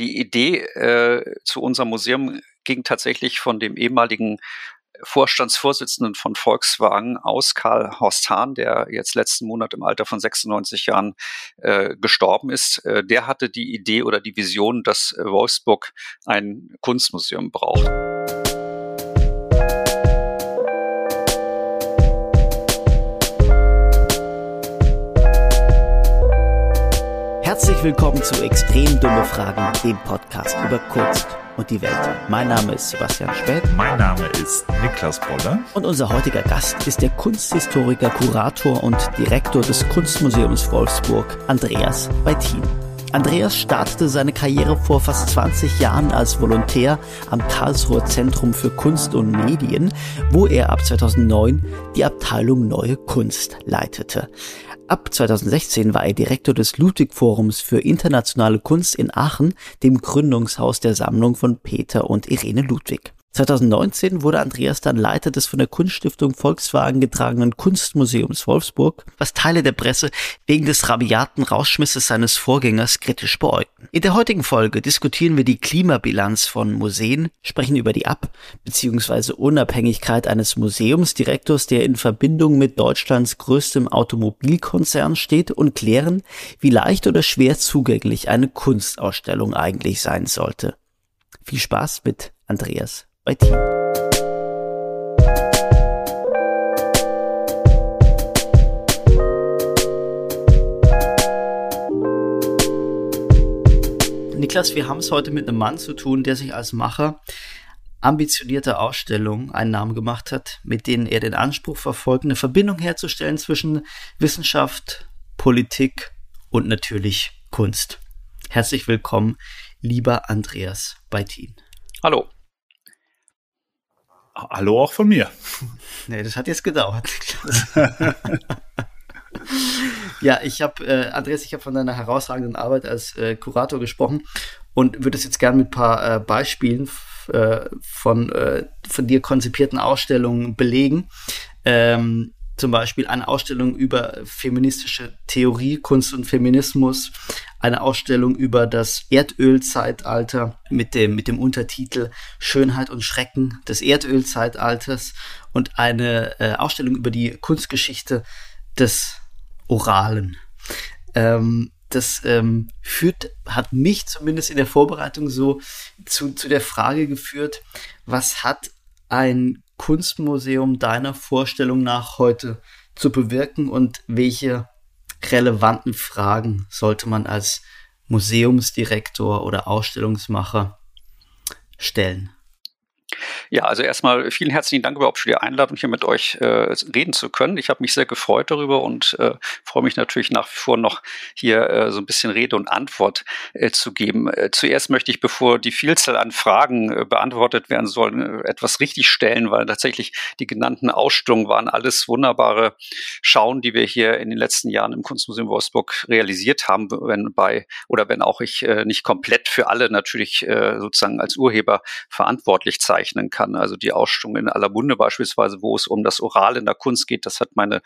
Die Idee äh, zu unserem Museum ging tatsächlich von dem ehemaligen Vorstandsvorsitzenden von Volkswagen aus, Karl Horst Hahn, der jetzt letzten Monat im Alter von 96 Jahren äh, gestorben ist. Äh, der hatte die Idee oder die Vision, dass Wolfsburg ein Kunstmuseum braucht. Herzlich willkommen zu Extrem Dumme Fragen, dem Podcast über Kunst und die Welt. Mein Name ist Sebastian Späth. Mein Name ist Niklas Boller. Und unser heutiger Gast ist der Kunsthistoriker, Kurator und Direktor des Kunstmuseums Wolfsburg, Andreas Beitin. Andreas startete seine Karriere vor fast 20 Jahren als Volontär am Karlsruher Zentrum für Kunst und Medien, wo er ab 2009 die Abteilung Neue Kunst leitete. Ab 2016 war er Direktor des Ludwig Forums für internationale Kunst in Aachen, dem Gründungshaus der Sammlung von Peter und Irene Ludwig. 2019 wurde Andreas dann Leiter des von der Kunststiftung Volkswagen getragenen Kunstmuseums Wolfsburg, was Teile der Presse wegen des rabiaten Rauschmisses seines Vorgängers kritisch beäugten. In der heutigen Folge diskutieren wir die Klimabilanz von Museen, sprechen über die Ab- bzw. Unabhängigkeit eines Museumsdirektors, der in Verbindung mit Deutschlands größtem Automobilkonzern steht und klären, wie leicht oder schwer zugänglich eine Kunstausstellung eigentlich sein sollte. Viel Spaß mit Andreas bei Team. Niklas, wir haben es heute mit einem Mann zu tun, der sich als Macher ambitionierter Ausstellungen einen Namen gemacht hat, mit denen er den Anspruch verfolgt, eine Verbindung herzustellen zwischen Wissenschaft, Politik und natürlich Kunst. Herzlich willkommen, lieber Andreas Beitin. Hallo. Hallo auch von mir. Nee, das hat jetzt gedauert. ja, ich habe, äh, Andreas, ich habe von deiner herausragenden Arbeit als äh, Kurator gesprochen und würde es jetzt gerne mit ein paar äh, Beispielen äh, von, äh, von dir konzipierten Ausstellungen belegen. Ähm, zum Beispiel eine Ausstellung über feministische Theorie, Kunst und Feminismus, eine Ausstellung über das Erdölzeitalter mit dem, mit dem Untertitel Schönheit und Schrecken des Erdölzeitalters und eine äh, Ausstellung über die Kunstgeschichte des Oralen. Ähm, das ähm, führt, hat mich zumindest in der Vorbereitung so zu, zu der Frage geführt, was hat ein Kunstmuseum deiner Vorstellung nach heute zu bewirken und welche relevanten Fragen sollte man als Museumsdirektor oder Ausstellungsmacher stellen? Ja, also erstmal vielen herzlichen Dank überhaupt für die Einladung, hier mit euch äh, reden zu können. Ich habe mich sehr gefreut darüber und äh, freue mich natürlich nach wie vor noch hier äh, so ein bisschen Rede und Antwort äh, zu geben. Äh, zuerst möchte ich, bevor die Vielzahl an Fragen äh, beantwortet werden sollen, etwas richtigstellen, weil tatsächlich die genannten Ausstellungen waren alles wunderbare Schauen, die wir hier in den letzten Jahren im Kunstmuseum Wolfsburg realisiert haben, wenn bei oder wenn auch ich nicht komplett für alle natürlich sozusagen als Urheber verantwortlich zeichnen kann kann. Also die Ausstellung in aller Munde beispielsweise, wo es um das Oral in der Kunst geht, das hat meine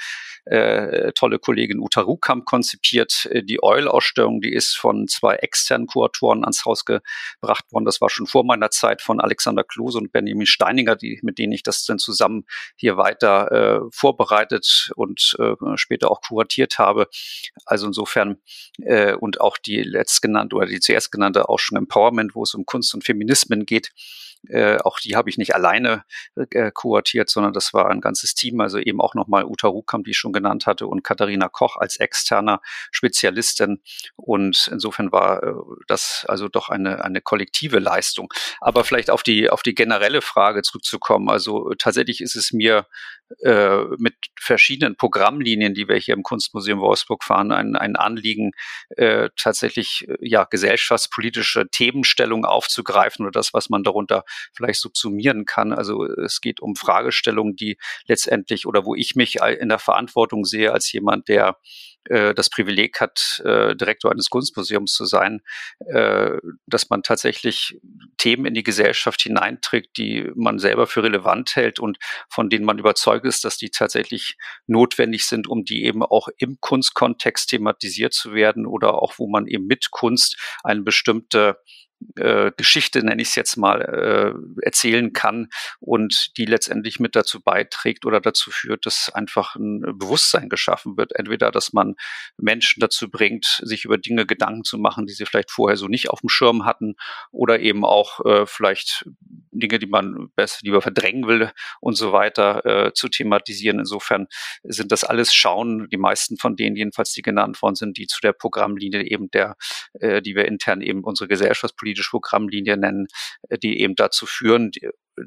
äh, tolle Kollegin Uta Rukamp konzipiert. Äh, die Eul-Ausstellung, die ist von zwei externen Kuratoren ans Haus gebracht worden. Das war schon vor meiner Zeit von Alexander Klose und Benjamin Steininger, die, mit denen ich das dann zusammen hier weiter äh, vorbereitet und äh, später auch kuratiert habe. Also insofern äh, und auch die letztgenannte oder die zuerst genannte Ausstellung Empowerment, wo es um Kunst und Feminismen geht, äh, auch die habe ich nicht alleine äh, kuratiert, sondern das war ein ganzes Team. Also eben auch nochmal Uta Rukam, die ich schon genannt hatte, und Katharina Koch als externer Spezialistin. Und insofern war äh, das also doch eine, eine kollektive Leistung. Aber vielleicht auf die, auf die generelle Frage zurückzukommen. Also tatsächlich ist es mir äh, mit verschiedenen Programmlinien, die wir hier im Kunstmuseum Wolfsburg fahren, ein, ein Anliegen, äh, tatsächlich äh, ja gesellschaftspolitische Themenstellungen aufzugreifen oder das, was man darunter vielleicht subsumieren kann. Also es geht um Fragestellungen, die letztendlich oder wo ich mich in der Verantwortung sehe als jemand, der äh, das Privileg hat, äh, Direktor eines Kunstmuseums zu sein, äh, dass man tatsächlich Themen in die Gesellschaft hineinträgt, die man selber für relevant hält und von denen man überzeugt ist, dass die tatsächlich notwendig sind, um die eben auch im Kunstkontext thematisiert zu werden oder auch wo man eben mit Kunst eine bestimmte äh, Geschichte, nenne ich es jetzt mal, äh, erzählen kann und die letztendlich mit dazu beiträgt oder dazu führt, dass einfach ein Bewusstsein geschaffen wird. Entweder, dass man Menschen dazu bringt, sich über Dinge Gedanken zu machen, die sie vielleicht vorher so nicht auf dem Schirm hatten oder eben auch äh, vielleicht Dinge, die man besser lieber verdrängen will und so weiter äh, zu thematisieren. Insofern sind das alles Schauen, die meisten von denen jedenfalls, die genannt worden sind, die zu der Programmlinie eben der, äh, die wir intern eben unsere gesellschaftspolitische Programmlinie nennen, äh, die eben dazu führen,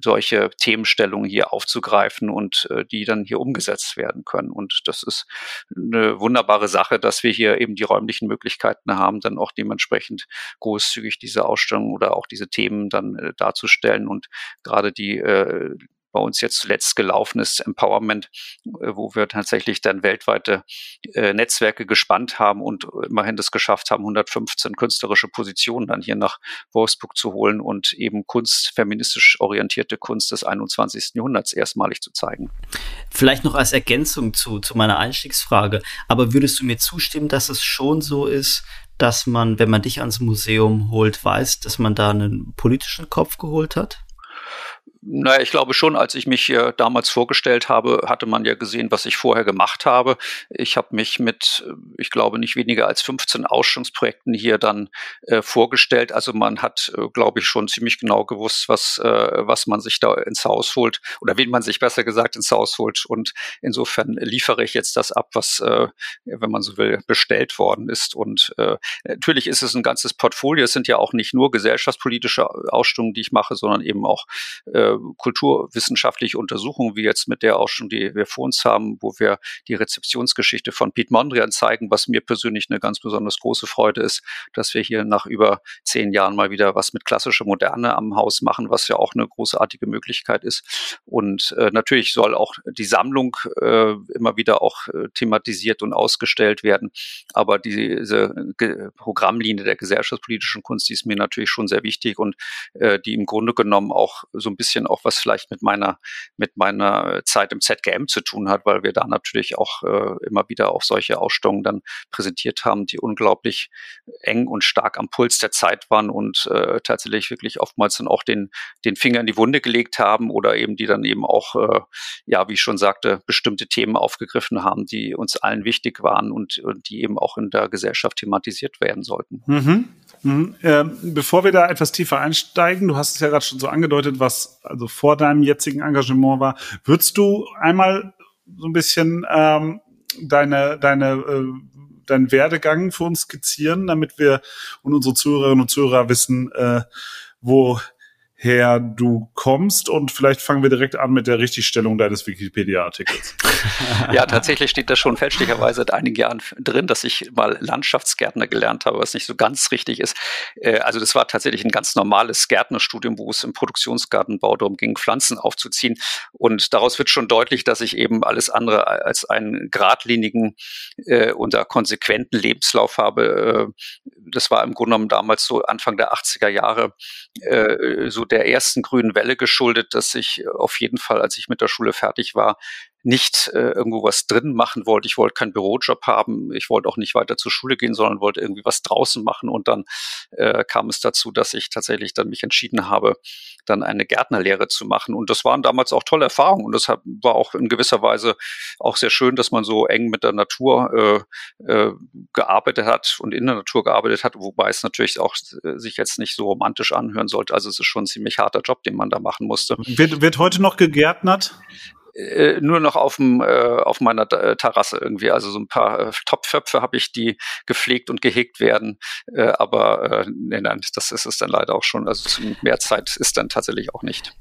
solche Themenstellungen hier aufzugreifen und äh, die dann hier umgesetzt werden können. Und das ist eine wunderbare Sache, dass wir hier eben die räumlichen Möglichkeiten haben, dann auch dementsprechend großzügig diese Ausstellung oder auch diese Themen dann äh, darzustellen und gerade die bei uns jetzt zuletzt gelaufen ist, Empowerment, äh, wo wir tatsächlich dann weltweite äh, Netzwerke gespannt haben und immerhin das geschafft haben, 115 künstlerische Positionen dann hier nach Wolfsburg zu holen und eben Kunst, feministisch orientierte Kunst des 21. Jahrhunderts erstmalig zu zeigen. Vielleicht noch als Ergänzung zu, zu meiner Einstiegsfrage, aber würdest du mir zustimmen, dass es schon so ist, dass man, wenn man dich ans Museum holt, weiß, dass man da einen politischen Kopf geholt hat? Naja, ich glaube schon, als ich mich hier damals vorgestellt habe, hatte man ja gesehen, was ich vorher gemacht habe. Ich habe mich mit, ich glaube, nicht weniger als 15 Ausstellungsprojekten hier dann äh, vorgestellt. Also man hat, äh, glaube ich, schon ziemlich genau gewusst, was, äh, was man sich da ins Haus holt oder wen man sich besser gesagt ins Haus holt. Und insofern liefere ich jetzt das ab, was, äh, wenn man so will, bestellt worden ist. Und äh, natürlich ist es ein ganzes Portfolio. Es sind ja auch nicht nur gesellschaftspolitische Ausstellungen, die ich mache, sondern eben auch äh, kulturwissenschaftliche Untersuchungen, wie jetzt mit der auch schon, die wir vor uns haben, wo wir die Rezeptionsgeschichte von Piet Mondrian zeigen, was mir persönlich eine ganz besonders große Freude ist, dass wir hier nach über zehn Jahren mal wieder was mit klassischer Moderne am Haus machen, was ja auch eine großartige Möglichkeit ist. Und äh, natürlich soll auch die Sammlung äh, immer wieder auch äh, thematisiert und ausgestellt werden. Aber diese Ge Programmlinie der gesellschaftspolitischen Kunst, die ist mir natürlich schon sehr wichtig und äh, die im Grunde genommen auch so ein bisschen auch was vielleicht mit meiner, mit meiner Zeit im ZGM zu tun hat, weil wir da natürlich auch äh, immer wieder auch solche Ausstellungen dann präsentiert haben, die unglaublich eng und stark am Puls der Zeit waren und äh, tatsächlich wirklich oftmals dann auch den, den Finger in die Wunde gelegt haben oder eben die dann eben auch, äh, ja, wie ich schon sagte, bestimmte Themen aufgegriffen haben, die uns allen wichtig waren und, und die eben auch in der Gesellschaft thematisiert werden sollten. Mhm. Mhm. Äh, bevor wir da etwas tiefer einsteigen, du hast es ja gerade schon so angedeutet, was also vor deinem jetzigen Engagement war. Würdest du einmal so ein bisschen ähm, deine, deine, äh, deinen Werdegang für uns skizzieren, damit wir und unsere Zuhörerinnen und Zuhörer wissen, äh, wo her du kommst und vielleicht fangen wir direkt an mit der Richtigstellung deines Wikipedia-Artikels. ja, tatsächlich steht da schon fälschlicherweise seit einigen Jahren drin, dass ich mal Landschaftsgärtner gelernt habe, was nicht so ganz richtig ist. Äh, also das war tatsächlich ein ganz normales Gärtnerstudium, wo es im Produktionsgartenbau darum ging, Pflanzen aufzuziehen. Und daraus wird schon deutlich, dass ich eben alles andere als einen geradlinigen äh, und konsequenten Lebenslauf habe. Äh, das war im Grunde genommen damals so Anfang der 80er Jahre äh, so der ersten grünen Welle geschuldet, dass ich auf jeden Fall, als ich mit der Schule fertig war, nicht äh, irgendwo was drin machen wollte. Ich wollte keinen Bürojob haben. Ich wollte auch nicht weiter zur Schule gehen, sondern wollte irgendwie was draußen machen. Und dann äh, kam es dazu, dass ich tatsächlich dann mich entschieden habe, dann eine Gärtnerlehre zu machen. Und das waren damals auch tolle Erfahrungen. Und das war auch in gewisser Weise auch sehr schön, dass man so eng mit der Natur äh, äh, gearbeitet hat und in der Natur gearbeitet hat, wobei es natürlich auch äh, sich jetzt nicht so romantisch anhören sollte. Also es ist schon ein ziemlich harter Job, den man da machen musste. Wird, wird heute noch gegärtnert? Äh, nur noch auf dem äh, auf meiner äh, Terrasse irgendwie. Also so ein paar äh, Topföpfe habe ich, die gepflegt und gehegt werden. Äh, aber äh, nee, nein, das ist es dann leider auch schon. Also mehr Zeit ist dann tatsächlich auch nicht.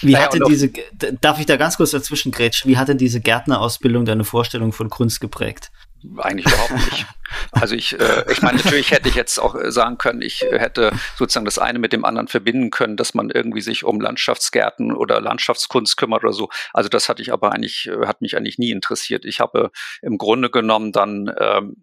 Wie naja, hat denn diese, darf ich da ganz kurz dazwischen grätschen, wie hat denn diese Gärtnerausbildung deine Vorstellung von Kunst geprägt? Eigentlich überhaupt nicht. Also ich, äh, ich meine, natürlich hätte ich jetzt auch äh, sagen können, ich äh, hätte sozusagen das eine mit dem anderen verbinden können, dass man irgendwie sich um Landschaftsgärten oder Landschaftskunst kümmert oder so. Also das hatte ich aber eigentlich, äh, hat mich eigentlich nie interessiert. Ich habe im Grunde genommen dann ähm,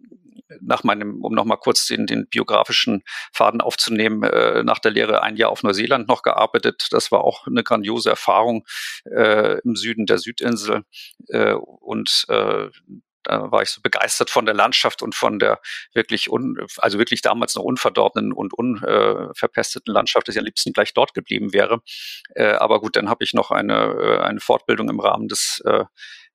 nach meinem, um nochmal kurz den, den biografischen Faden aufzunehmen, äh, nach der Lehre ein Jahr auf Neuseeland noch gearbeitet. Das war auch eine grandiose Erfahrung äh, im Süden der Südinsel. Äh, und äh, da war ich so begeistert von der Landschaft und von der wirklich un, also wirklich damals noch unverdorbenen und unverpesteten Landschaft, dass ich am liebsten gleich dort geblieben wäre. Äh, aber gut, dann habe ich noch eine, äh, eine Fortbildung im Rahmen des äh,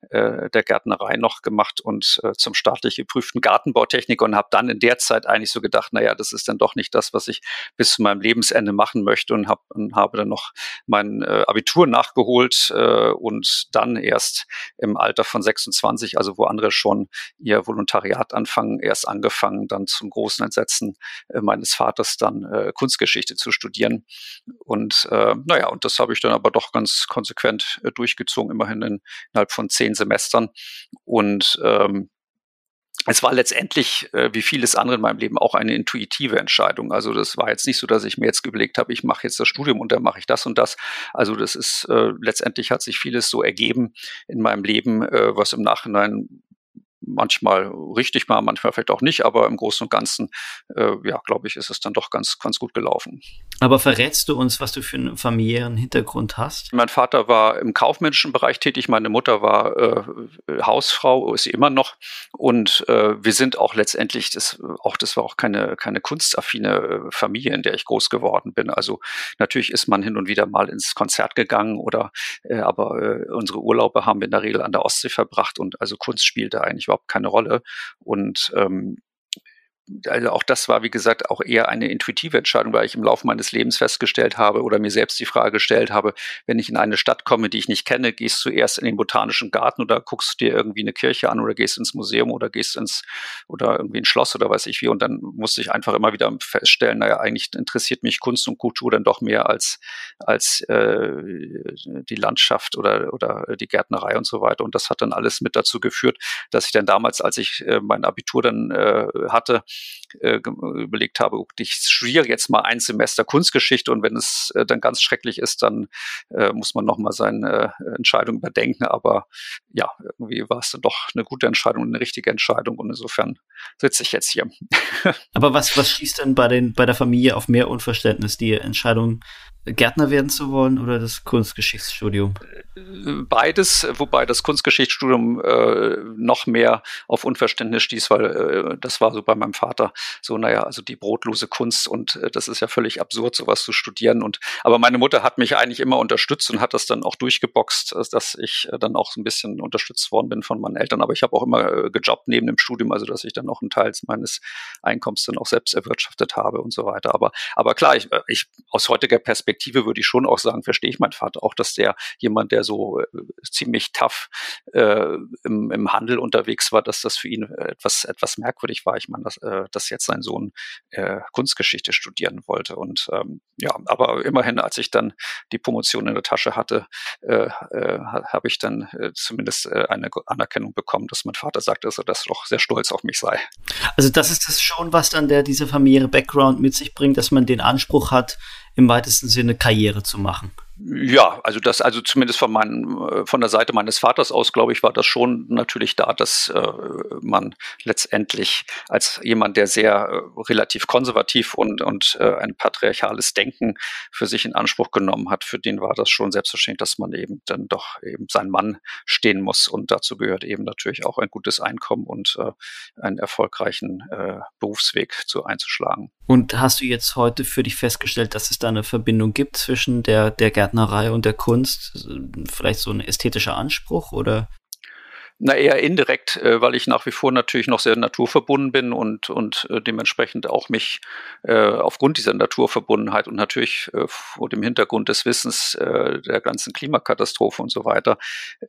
äh, der Gärtnerei noch gemacht und äh, zum staatlich geprüften Gartenbautechniker und habe dann in der Zeit eigentlich so gedacht, naja, das ist dann doch nicht das, was ich bis zu meinem Lebensende machen möchte und, hab, und habe dann noch mein äh, Abitur nachgeholt äh, und dann erst im Alter von 26, also wo andere schon ihr Volontariat anfangen, erst angefangen, dann zum großen Entsetzen äh, meines Vaters dann äh, Kunstgeschichte zu studieren. Und äh, naja, und das habe ich dann aber doch ganz konsequent äh, durchgezogen, immerhin in, innerhalb von zehn den Semestern. Und ähm, es war letztendlich, äh, wie vieles andere in meinem Leben, auch eine intuitive Entscheidung. Also das war jetzt nicht so, dass ich mir jetzt überlegt habe, ich mache jetzt das Studium und dann mache ich das und das. Also das ist äh, letztendlich hat sich vieles so ergeben in meinem Leben, äh, was im Nachhinein manchmal richtig war, manchmal vielleicht auch nicht, aber im Großen und Ganzen, äh, ja, glaube ich, ist es dann doch ganz, ganz gut gelaufen. Aber verrätst du uns, was du für einen familiären Hintergrund hast? Mein Vater war im kaufmännischen Bereich tätig, meine Mutter war äh, Hausfrau, ist sie immer noch. Und äh, wir sind auch letztendlich, das, auch das war auch keine, keine kunstaffine äh, Familie, in der ich groß geworden bin. Also natürlich ist man hin und wieder mal ins Konzert gegangen oder äh, aber äh, unsere Urlaube haben wir in der Regel an der Ostsee verbracht und also Kunst spielte eigentlich überhaupt keine Rolle. Und ähm, also auch das war, wie gesagt, auch eher eine intuitive Entscheidung, weil ich im Laufe meines Lebens festgestellt habe oder mir selbst die Frage gestellt habe, wenn ich in eine Stadt komme, die ich nicht kenne, gehst du erst in den botanischen Garten oder guckst dir irgendwie eine Kirche an oder gehst ins Museum oder gehst ins oder irgendwie ein Schloss oder weiß ich wie. Und dann musste ich einfach immer wieder feststellen, naja, eigentlich interessiert mich Kunst und Kultur dann doch mehr als, als äh, die Landschaft oder, oder die Gärtnerei und so weiter. Und das hat dann alles mit dazu geführt, dass ich dann damals, als ich äh, mein Abitur dann äh, hatte, äh, überlegt habe, ich studiere jetzt mal ein Semester Kunstgeschichte und wenn es äh, dann ganz schrecklich ist, dann äh, muss man nochmal seine äh, Entscheidung überdenken. Aber ja, irgendwie war es dann doch eine gute Entscheidung, eine richtige Entscheidung und insofern sitze ich jetzt hier. Aber was, was schießt denn bei, den, bei der Familie auf mehr Unverständnis? Die Entscheidung, Gärtner werden zu wollen oder das Kunstgeschichtsstudium? Beides, wobei das Kunstgeschichtsstudium äh, noch mehr auf Unverständnis stieß, weil äh, das war so bei meinem Vater so, naja, also die brotlose Kunst und äh, das ist ja völlig absurd, sowas zu studieren. Und aber meine Mutter hat mich eigentlich immer unterstützt und hat das dann auch durchgeboxt, äh, dass ich äh, dann auch so ein bisschen unterstützt worden bin von meinen Eltern. Aber ich habe auch immer äh, gejobbt neben dem Studium, also dass ich dann auch einen Teil meines Einkommens dann auch selbst erwirtschaftet habe und so weiter. Aber, aber klar, ich, ich aus heutiger Perspektive Perspektive würde ich schon auch sagen, verstehe ich meinen Vater auch, dass der jemand, der so äh, ziemlich tough äh, im, im Handel unterwegs war, dass das für ihn etwas, etwas merkwürdig war. Ich meine, dass, äh, dass jetzt sein Sohn äh, Kunstgeschichte studieren wollte. Und ähm, ja, aber immerhin, als ich dann die Promotion in der Tasche hatte, äh, äh, habe ich dann äh, zumindest äh, eine Anerkennung bekommen, dass mein Vater sagte, dass er das doch sehr stolz auf mich sei. Also das ist das schon, was dann der diese familiäre Background mit sich bringt, dass man den Anspruch hat, im weitesten Sinne Karriere zu machen. Ja, also das, also zumindest von meinem, äh, von der Seite meines Vaters aus, glaube ich, war das schon natürlich da, dass äh, man letztendlich als jemand, der sehr äh, relativ konservativ und, und äh, ein patriarchales Denken für sich in Anspruch genommen hat, für den war das schon selbstverständlich, dass man eben dann doch eben sein Mann stehen muss. Und dazu gehört eben natürlich auch ein gutes Einkommen und äh, einen erfolgreichen äh, Berufsweg zu einzuschlagen. Und hast du jetzt heute für dich festgestellt, dass es da eine Verbindung gibt zwischen der, der Gärtnerei und der Kunst? Vielleicht so ein ästhetischer Anspruch oder? Na, eher indirekt, äh, weil ich nach wie vor natürlich noch sehr naturverbunden bin und, und äh, dementsprechend auch mich äh, aufgrund dieser Naturverbundenheit und natürlich äh, vor dem Hintergrund des Wissens äh, der ganzen Klimakatastrophe und so weiter,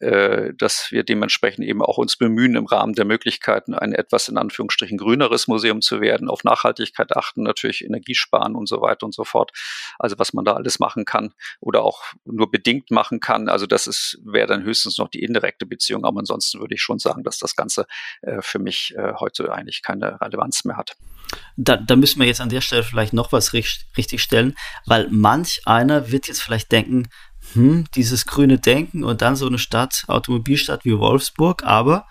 äh, dass wir dementsprechend eben auch uns bemühen, im Rahmen der Möglichkeiten ein etwas in Anführungsstrichen grüneres Museum zu werden, auf Nachhaltigkeit achten, natürlich Energiesparen und so weiter und so fort. Also was man da alles machen kann oder auch nur bedingt machen kann. Also das wäre dann höchstens noch die indirekte Beziehung, aber ansonsten ansonsten würde ich schon sagen, dass das Ganze äh, für mich äh, heute eigentlich keine Relevanz mehr hat. Da, da müssen wir jetzt an der Stelle vielleicht noch was richtig, richtig stellen, weil manch einer wird jetzt vielleicht denken, hm, dieses grüne Denken und dann so eine Stadt, Automobilstadt wie Wolfsburg, aber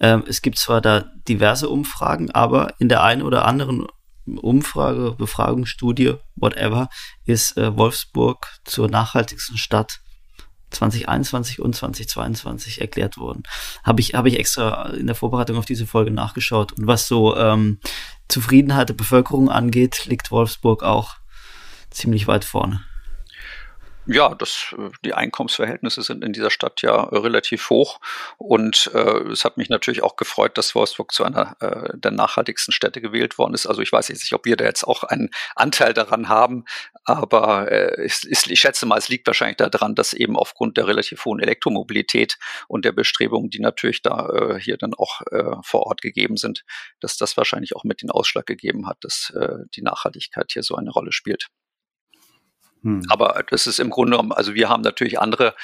ähm, es gibt zwar da diverse Umfragen, aber in der einen oder anderen Umfrage, Befragungsstudie, whatever, ist äh, Wolfsburg zur nachhaltigsten Stadt 2021 und 2022 erklärt wurden. Habe ich, habe ich extra in der Vorbereitung auf diese Folge nachgeschaut. Und was so ähm, Zufriedenheit der Bevölkerung angeht, liegt Wolfsburg auch ziemlich weit vorne. Ja, das, äh, die Einkommensverhältnisse sind in dieser Stadt ja relativ hoch und äh, es hat mich natürlich auch gefreut, dass Wolfsburg zu einer äh, der nachhaltigsten Städte gewählt worden ist. Also ich weiß jetzt nicht, ob wir da jetzt auch einen Anteil daran haben, aber äh, es, ich schätze mal, es liegt wahrscheinlich daran, dass eben aufgrund der relativ hohen Elektromobilität und der Bestrebungen, die natürlich da äh, hier dann auch äh, vor Ort gegeben sind, dass das wahrscheinlich auch mit den Ausschlag gegeben hat, dass äh, die Nachhaltigkeit hier so eine Rolle spielt. Hm. Aber das ist im Grunde genommen, also wir haben natürlich andere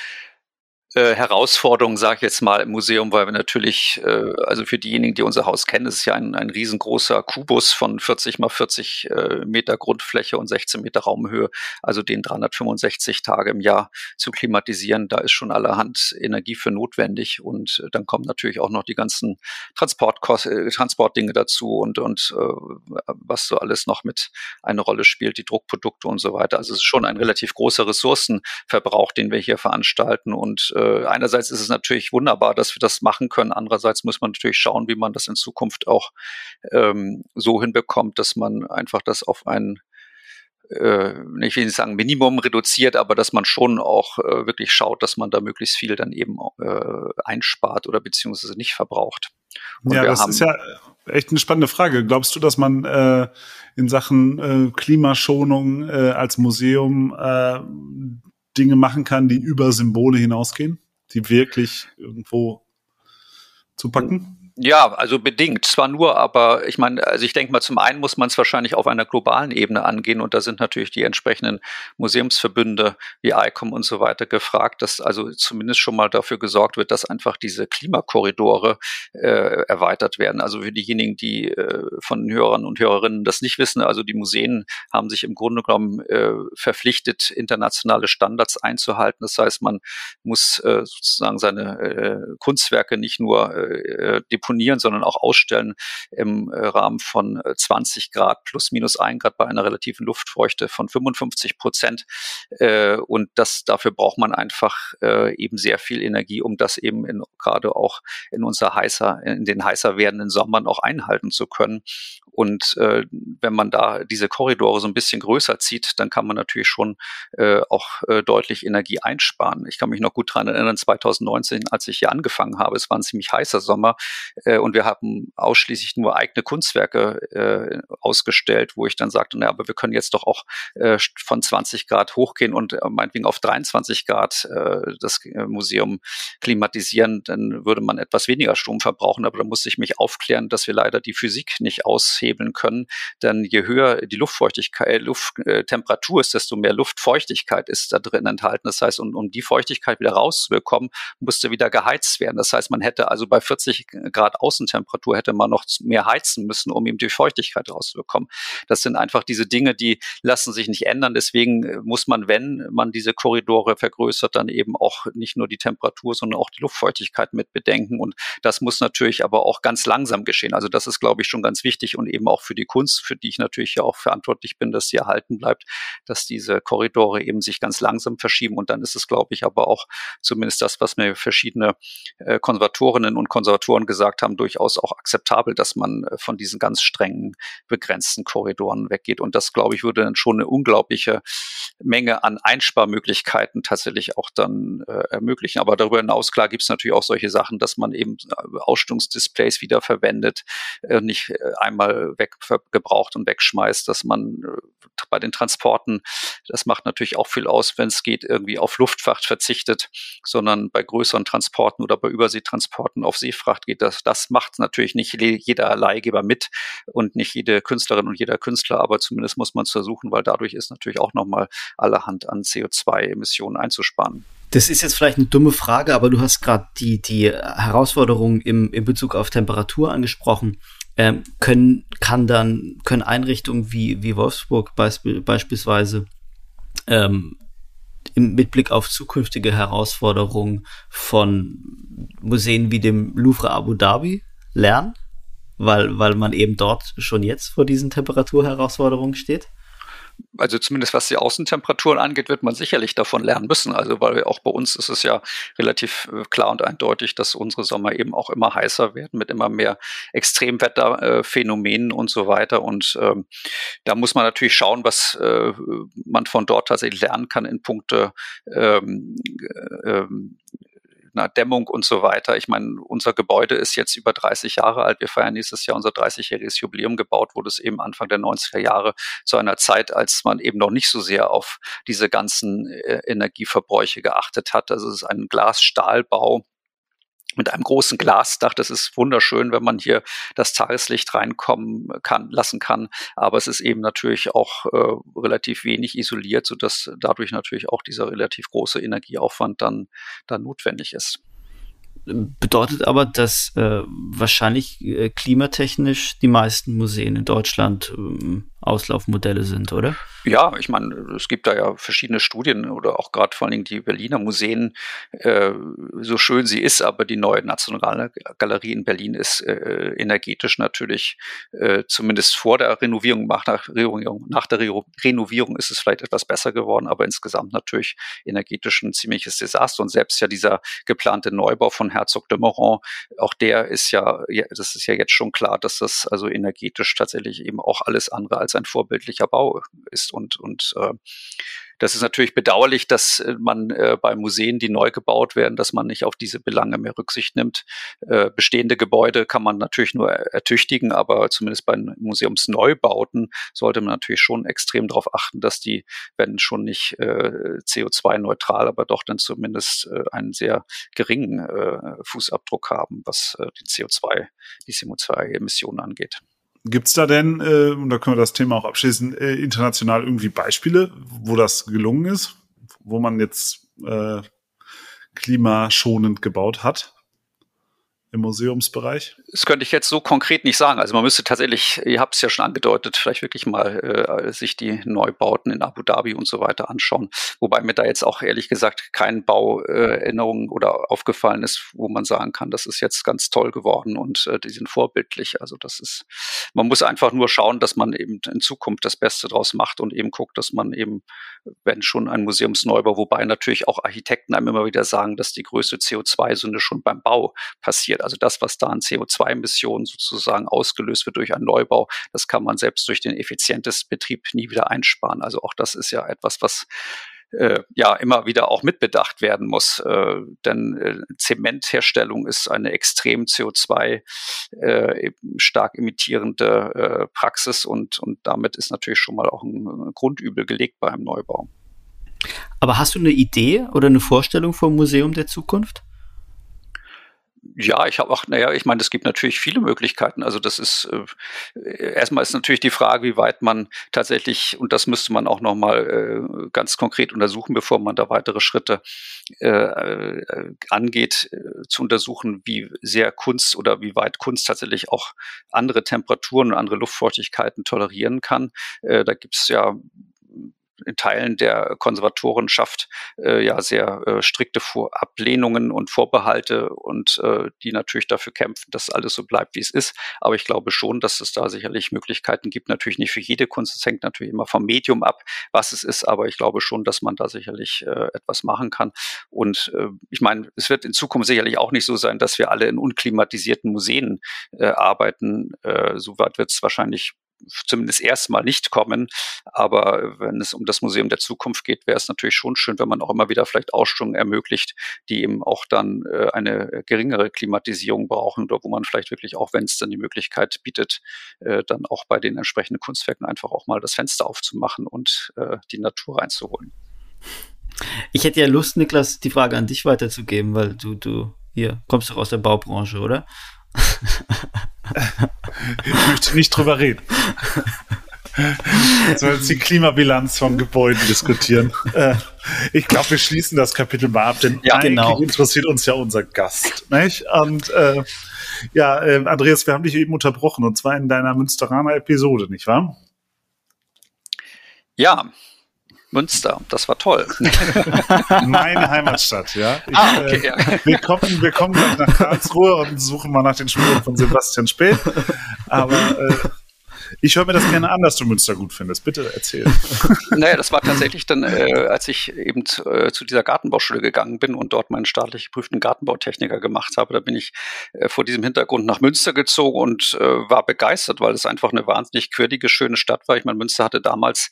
äh, Herausforderung, sage ich jetzt mal, im Museum, weil wir natürlich, äh, also für diejenigen, die unser Haus kennen, ist ja ein, ein riesengroßer Kubus von 40 mal 40 äh, Meter Grundfläche und 16 Meter Raumhöhe, also den 365 Tage im Jahr zu klimatisieren. Da ist schon allerhand Energie für notwendig und äh, dann kommen natürlich auch noch die ganzen Transportkost äh, Transportdinge dazu und, und äh, was so alles noch mit eine Rolle spielt, die Druckprodukte und so weiter. Also es ist schon ein relativ großer Ressourcenverbrauch, den wir hier veranstalten und äh, einerseits ist es natürlich wunderbar, dass wir das machen können. Andererseits muss man natürlich schauen, wie man das in Zukunft auch ähm, so hinbekommt, dass man einfach das auf ein äh, ich will nicht sagen Minimum reduziert, aber dass man schon auch äh, wirklich schaut, dass man da möglichst viel dann eben äh, einspart oder beziehungsweise nicht verbraucht. Und ja, das ist ja echt eine spannende Frage. Glaubst du, dass man äh, in Sachen äh, Klimaschonung äh, als Museum äh, Dinge machen kann, die über Symbole hinausgehen, die wirklich irgendwo zu packen? Ja, also bedingt. Zwar nur, aber ich meine, also ich denke mal, zum einen muss man es wahrscheinlich auf einer globalen Ebene angehen und da sind natürlich die entsprechenden Museumsverbünde wie ICOM und so weiter gefragt, dass also zumindest schon mal dafür gesorgt wird, dass einfach diese Klimakorridore äh, erweitert werden. Also für diejenigen, die äh, von Hörern und Hörerinnen das nicht wissen, also die Museen haben sich im Grunde genommen äh, verpflichtet, internationale Standards einzuhalten. Das heißt, man muss äh, sozusagen seine äh, Kunstwerke nicht nur äh, deponieren, sondern auch ausstellen im äh, Rahmen von 20 äh, Grad plus minus ein Grad bei einer relativen Luftfeuchte von 55 Prozent. Äh, und das, dafür braucht man einfach eben sehr viel Energie, um das eben in, gerade auch in unser heißer, in den heißer werdenden Sommern auch einhalten zu können. Und äh, wenn man da diese Korridore so ein bisschen größer zieht, dann kann man natürlich schon äh, auch äh, deutlich Energie einsparen. Ich kann mich noch gut daran erinnern, 2019, als ich hier angefangen habe, es war ein ziemlich heißer Sommer, äh, und wir haben ausschließlich nur eigene Kunstwerke äh, ausgestellt, wo ich dann sagte, naja, aber wir können jetzt doch auch äh, von 20 Grad hochgehen und äh, meinetwegen auf 23 Grad äh, das äh, Museum klimatisieren, dann würde man etwas weniger Strom verbrauchen. Aber da musste ich mich aufklären, dass wir leider die Physik nicht aushebeln können, denn je höher die Luftfeuchtigkeit, äh, Lufttemperatur ist, desto mehr Luftfeuchtigkeit ist da drin enthalten. Das heißt, um, um die Feuchtigkeit wieder rauszubekommen, musste wieder geheizt werden. Das heißt, man hätte also bei 40 Grad Außentemperatur hätte man noch mehr heizen müssen, um eben die Feuchtigkeit rauszubekommen. Das sind einfach diese Dinge, die lassen sich nicht ändern. Deswegen äh, muss man, wenn man diese Korridore vergrößert, dann eben auch nicht nur die Temperatur, sondern auch die Luftfeuchtigkeit mit bedenken. Und das muss natürlich aber auch ganz langsam geschehen. Also das ist, glaube ich, schon ganz wichtig und eben auch für die Kunst, für die ich natürlich ja auch verantwortlich bin, dass sie erhalten bleibt, dass diese Korridore eben sich ganz langsam verschieben. Und dann ist es, glaube ich, aber auch zumindest das, was mir verschiedene äh, Konservatorinnen und Konservatoren gesagt haben, durchaus auch akzeptabel, dass man äh, von diesen ganz strengen, begrenzten Korridoren weggeht. Und das, glaube ich, würde dann schon eine unglaubliche Menge an Einsparmöglichkeiten tatsächlich auch dann äh, ermöglichen. Aber darüber hinaus, klar, gibt es natürlich auch solche Sachen, dass man eben äh, Ausstellungsdisplays wieder verwendet, äh, nicht einmal weggebraucht und wegschmeißt, dass man äh, bei den Transporten, das macht natürlich auch viel aus, wenn es geht, irgendwie auf Luftfracht verzichtet, sondern bei größeren Transporten oder bei Überseetransporten auf Seefracht geht das. Das macht natürlich nicht jeder Leihgeber mit und nicht jede Künstlerin und jeder Künstler, aber zumindest muss man es versuchen, weil dadurch ist natürlich auch nochmal allerhand an CO2-Emissionen einzusparen. Das ist jetzt vielleicht eine dumme Frage, aber du hast gerade die, die Herausforderungen im, in Bezug auf Temperatur angesprochen. Ähm, können, kann dann, können Einrichtungen wie, wie Wolfsburg beisp beispielsweise ähm, im, mit Blick auf zukünftige Herausforderungen von Museen wie dem Louvre Abu Dhabi lernen? Weil, weil man eben dort schon jetzt vor diesen Temperaturherausforderungen steht? Also zumindest was die Außentemperaturen angeht, wird man sicherlich davon lernen müssen. Also weil auch bei uns ist es ja relativ äh, klar und eindeutig, dass unsere Sommer eben auch immer heißer werden mit immer mehr Extremwetterphänomenen und so weiter. Und ähm, da muss man natürlich schauen, was äh, man von dort tatsächlich lernen kann in Punkte ähm, äh, ähm, einer Dämmung und so weiter. Ich meine, unser Gebäude ist jetzt über 30 Jahre alt. Wir feiern nächstes Jahr unser 30-jähriges Jubiläum. Gebaut wurde es eben Anfang der 90er Jahre zu einer Zeit, als man eben noch nicht so sehr auf diese ganzen äh, Energieverbräuche geachtet hat. Also es ist ein Glas-Stahlbau mit einem großen Glasdach. Das ist wunderschön, wenn man hier das Tageslicht reinkommen kann, lassen kann. Aber es ist eben natürlich auch äh, relativ wenig isoliert, sodass dadurch natürlich auch dieser relativ große Energieaufwand dann, dann notwendig ist. Bedeutet aber, dass äh, wahrscheinlich äh, klimatechnisch die meisten Museen in Deutschland ähm, Auslaufmodelle sind, oder? Ja, ich meine, es gibt da ja verschiedene Studien oder auch gerade vor allen Dingen die Berliner Museen, äh, so schön sie ist, aber die neue Nationale Galerie in Berlin ist äh, energetisch natürlich äh, zumindest vor der Renovierung, nach der Renovierung, nach der Re Renovierung ist es vielleicht etwas besser geworden, aber insgesamt natürlich energetisch ein ziemliches Desaster und selbst ja dieser geplante Neubau von Herzog de Moron, auch der ist ja, das ist ja jetzt schon klar, dass das also energetisch tatsächlich eben auch alles andere als ein vorbildlicher Bau ist und, und äh, das ist natürlich bedauerlich, dass äh, man äh, bei Museen, die neu gebaut werden, dass man nicht auf diese Belange mehr Rücksicht nimmt. Äh, bestehende Gebäude kann man natürlich nur ertüchtigen, aber zumindest bei Museumsneubauten sollte man natürlich schon extrem darauf achten, dass die, wenn schon nicht äh, CO2-neutral, aber doch dann zumindest äh, einen sehr geringen äh, Fußabdruck haben, was die CO2, die CO2-Emissionen angeht. Gibt es da denn, äh, und da können wir das Thema auch abschließen, äh, international irgendwie Beispiele, wo das gelungen ist, wo man jetzt äh, klimaschonend gebaut hat? Im Museumsbereich? Das könnte ich jetzt so konkret nicht sagen. Also man müsste tatsächlich, ihr habt es ja schon angedeutet, vielleicht wirklich mal äh, sich die Neubauten in Abu Dhabi und so weiter anschauen. Wobei mir da jetzt auch ehrlich gesagt kein Bauerinnerung äh, oder aufgefallen ist, wo man sagen kann, das ist jetzt ganz toll geworden und äh, die sind vorbildlich. Also das ist, man muss einfach nur schauen, dass man eben in Zukunft das Beste draus macht und eben guckt, dass man eben, wenn schon ein Museumsneubau, wobei natürlich auch Architekten einem immer wieder sagen, dass die größte CO2-Sünde schon beim Bau passiert passiert. Also das, was da an CO2-Emissionen sozusagen ausgelöst wird durch einen Neubau, das kann man selbst durch den effizientesten Betrieb nie wieder einsparen. Also auch das ist ja etwas, was äh, ja immer wieder auch mitbedacht werden muss. Äh, denn äh, Zementherstellung ist eine extrem CO2 äh, stark emittierende äh, Praxis und, und damit ist natürlich schon mal auch ein Grundübel gelegt beim Neubau. Aber hast du eine Idee oder eine Vorstellung vom Museum der Zukunft? Ja, ich habe auch, naja, ich meine, es gibt natürlich viele Möglichkeiten. Also das ist äh, erstmal ist natürlich die Frage, wie weit man tatsächlich, und das müsste man auch nochmal äh, ganz konkret untersuchen, bevor man da weitere Schritte äh, äh, angeht, äh, zu untersuchen, wie sehr Kunst oder wie weit Kunst tatsächlich auch andere Temperaturen und andere Luftfeuchtigkeiten tolerieren kann. Äh, da gibt es ja in Teilen der Konservatorenschaft äh, ja sehr äh, strikte Vor Ablehnungen und Vorbehalte und äh, die natürlich dafür kämpfen, dass alles so bleibt, wie es ist. Aber ich glaube schon, dass es da sicherlich Möglichkeiten gibt. Natürlich nicht für jede Kunst. Es hängt natürlich immer vom Medium ab, was es ist. Aber ich glaube schon, dass man da sicherlich äh, etwas machen kann. Und äh, ich meine, es wird in Zukunft sicherlich auch nicht so sein, dass wir alle in unklimatisierten Museen äh, arbeiten. Äh, Soweit wird es wahrscheinlich zumindest erstmal nicht kommen. Aber wenn es um das Museum der Zukunft geht, wäre es natürlich schon schön, wenn man auch immer wieder vielleicht Ausstellungen ermöglicht, die eben auch dann äh, eine geringere Klimatisierung brauchen oder wo man vielleicht wirklich auch, wenn es dann die Möglichkeit bietet, äh, dann auch bei den entsprechenden Kunstwerken einfach auch mal das Fenster aufzumachen und äh, die Natur reinzuholen. Ich hätte ja Lust, Niklas, die Frage an dich weiterzugeben, weil du, du hier kommst doch aus der Baubranche, oder? Ich möchte nicht drüber reden. Sollen jetzt die Klimabilanz von Gebäuden diskutieren. Äh, ich glaube, wir schließen das Kapitel mal ab, denn ja, eigentlich genau. interessiert uns ja unser Gast. Nicht? Und äh, ja, äh, Andreas, wir haben dich eben unterbrochen und zwar in deiner Münsteraner Episode, nicht wahr? Ja, Münster, das war toll. Meine Heimatstadt, ja. Ich, ah, okay, ja. Äh, wir, kommen, wir kommen nach Karlsruhe und suchen mal nach den Spuren von Sebastian Späth. Aber äh, Ich höre mir das gerne an, dass du Münster gut findest. Bitte erzähl. naja, das war tatsächlich dann, äh, als ich eben zu, äh, zu dieser Gartenbauschule gegangen bin und dort meinen staatlich geprüften Gartenbautechniker gemacht habe. Da bin ich äh, vor diesem Hintergrund nach Münster gezogen und äh, war begeistert, weil es einfach eine wahnsinnig quirlige, schöne Stadt war. Ich meine, Münster hatte damals,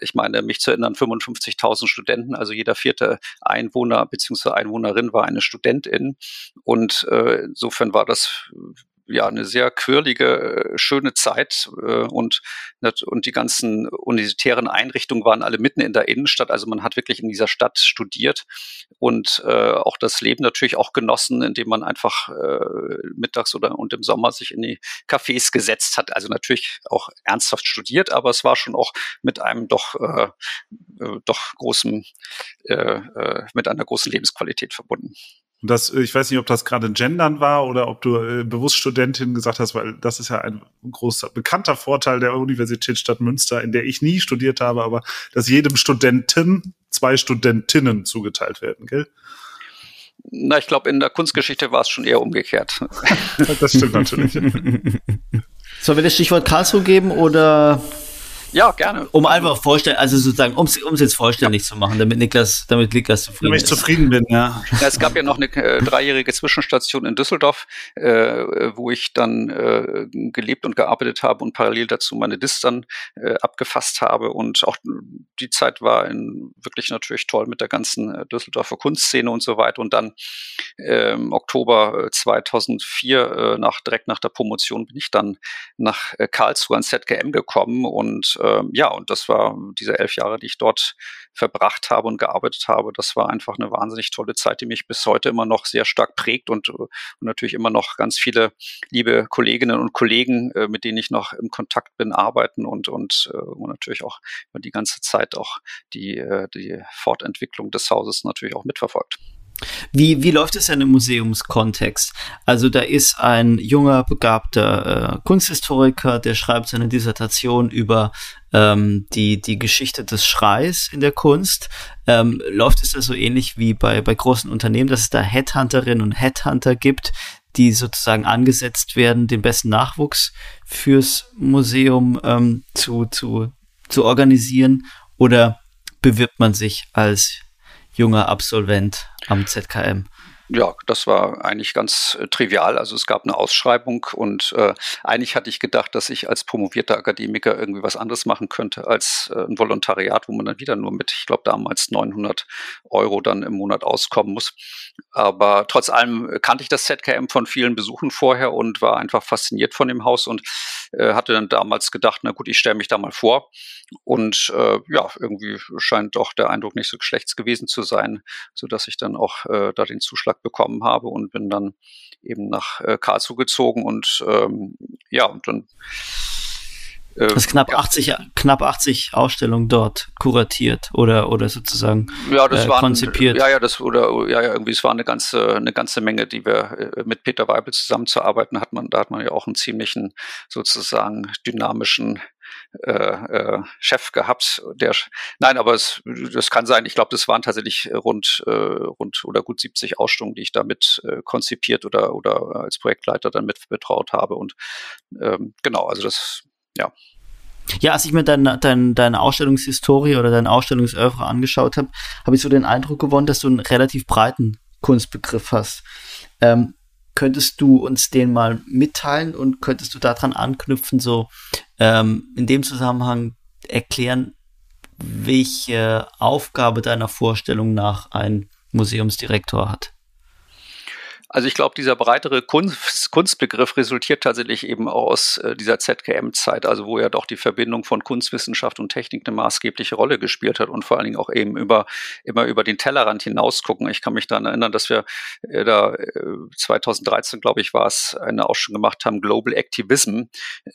ich meine, mich zu erinnern, 55.000 Studenten, also jeder vierte Einwohner bzw. Einwohnerin war eine Studentin. Und äh, insofern war das ja eine sehr quirlige, äh, schöne Zeit äh, und, und die ganzen universitären Einrichtungen waren alle mitten in der Innenstadt. Also man hat wirklich in dieser Stadt studiert und äh, auch das Leben natürlich auch genossen, indem man einfach äh, mittags oder und im Sommer sich in die Cafés gesetzt hat. Also natürlich auch ernsthaft studiert, aber es war schon auch mit einem doch äh, äh doch großen mit einer großen Lebensqualität verbunden. Und das, äh, ich weiß nicht, ob das gerade Gendern war oder ob du äh, bewusst Studentin gesagt hast, weil das ist ja ein großer, bekannter Vorteil der Universitätsstadt Münster, in der ich nie studiert habe, aber dass jedem Studenten zwei Studentinnen zugeteilt werden, gell? Na, ich glaube, in der Kunstgeschichte war es schon eher umgekehrt. das stimmt natürlich. Sollen wir das Stichwort Karlsruhe geben oder ja, gerne. Um einfach vorstellen, also sozusagen, um es jetzt vollständig ja. zu machen, damit Niklas, damit Niklas zufrieden damit ist. ich zufrieden bin, ja. ja. Es gab ja noch eine äh, dreijährige Zwischenstation in Düsseldorf, äh, wo ich dann äh, gelebt und gearbeitet habe und parallel dazu meine Dis dann äh, abgefasst habe. Und auch die Zeit war in, wirklich natürlich toll mit der ganzen äh, Düsseldorfer Kunstszene und so weiter. Und dann äh, im Oktober 2004, äh, nach, direkt nach der Promotion, bin ich dann nach äh, Karlsruhe ans ZGM gekommen und äh, ja, und das war diese elf Jahre, die ich dort verbracht habe und gearbeitet habe. Das war einfach eine wahnsinnig tolle Zeit, die mich bis heute immer noch sehr stark prägt und, und natürlich immer noch ganz viele liebe Kolleginnen und Kollegen, äh, mit denen ich noch im Kontakt bin, arbeiten und, und, äh, und natürlich auch über die ganze Zeit auch die, äh, die Fortentwicklung des Hauses natürlich auch mitverfolgt. Wie, wie läuft es denn im Museumskontext? Also da ist ein junger, begabter äh, Kunsthistoriker, der schreibt seine Dissertation über ähm, die, die Geschichte des Schreis in der Kunst. Ähm, läuft es da so ähnlich wie bei, bei großen Unternehmen, dass es da Headhunterinnen und Headhunter gibt, die sozusagen angesetzt werden, den besten Nachwuchs fürs Museum ähm, zu, zu, zu organisieren? Oder bewirbt man sich als junger Absolvent am ZKM? Ja, das war eigentlich ganz äh, trivial. Also es gab eine Ausschreibung und äh, eigentlich hatte ich gedacht, dass ich als promovierter Akademiker irgendwie was anderes machen könnte als äh, ein Volontariat, wo man dann wieder nur mit, ich glaube damals 900 Euro dann im Monat auskommen muss. Aber trotz allem kannte ich das ZKM von vielen Besuchen vorher und war einfach fasziniert von dem Haus und äh, hatte dann damals gedacht, na gut, ich stelle mich da mal vor. Und äh, ja, irgendwie scheint doch der Eindruck nicht so schlecht gewesen zu sein, so dass ich dann auch äh, da den Zuschlag bekommen habe und bin dann eben nach äh, Karlsruhe gezogen und ähm, ja, und dann äh, das knapp ja. 80 knapp 80 Ausstellungen dort kuratiert oder oder sozusagen ja, das äh, waren, konzipiert. Ja, ja, das oder ja, ja, irgendwie es war eine ganze eine ganze Menge, die wir äh, mit Peter Weibel zusammenzuarbeiten hat man da hat man ja auch einen ziemlichen sozusagen dynamischen äh, äh, Chef gehabt. Der, nein, aber es, das kann sein. Ich glaube, das waren tatsächlich rund, äh, rund oder gut 70 Ausstellungen, die ich damit äh, konzipiert oder oder als Projektleiter dann mit betraut habe. Und ähm, genau, also das ja. Ja, als ich mir deine, deine, deine Ausstellungshistorie oder dein Ausstellungsöffre angeschaut habe, habe ich so den Eindruck gewonnen, dass du einen relativ breiten Kunstbegriff hast. Ähm, könntest du uns den mal mitteilen und könntest du daran anknüpfen, so ähm, in dem Zusammenhang erklären, welche Aufgabe deiner Vorstellung nach ein Museumsdirektor hat? Also ich glaube, dieser breitere Kunst, Kunstbegriff resultiert tatsächlich eben aus äh, dieser ZKM-Zeit, also wo ja doch die Verbindung von Kunstwissenschaft und Technik eine maßgebliche Rolle gespielt hat und vor allen Dingen auch eben über, immer über den Tellerrand hinaus gucken. Ich kann mich daran erinnern, dass wir äh, da äh, 2013, glaube ich, war es, eine Ausstellung gemacht haben, Global Activism,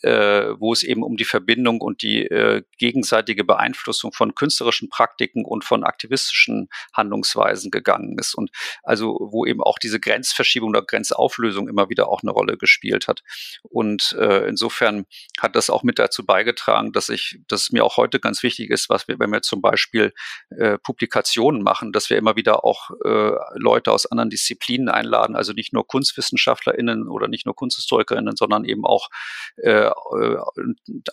äh, wo es eben um die Verbindung und die äh, gegenseitige Beeinflussung von künstlerischen Praktiken und von aktivistischen Handlungsweisen gegangen ist. Und also wo eben auch diese Grenzverschiebung Grenzverschiebung oder Grenzauflösung immer wieder auch eine Rolle gespielt hat. Und äh, insofern hat das auch mit dazu beigetragen, dass ich, dass es mir auch heute ganz wichtig ist, was wir, wenn wir zum Beispiel äh, Publikationen machen, dass wir immer wieder auch äh, Leute aus anderen Disziplinen einladen, also nicht nur KunstwissenschaftlerInnen oder nicht nur KunsthistorikerInnen, sondern eben auch äh,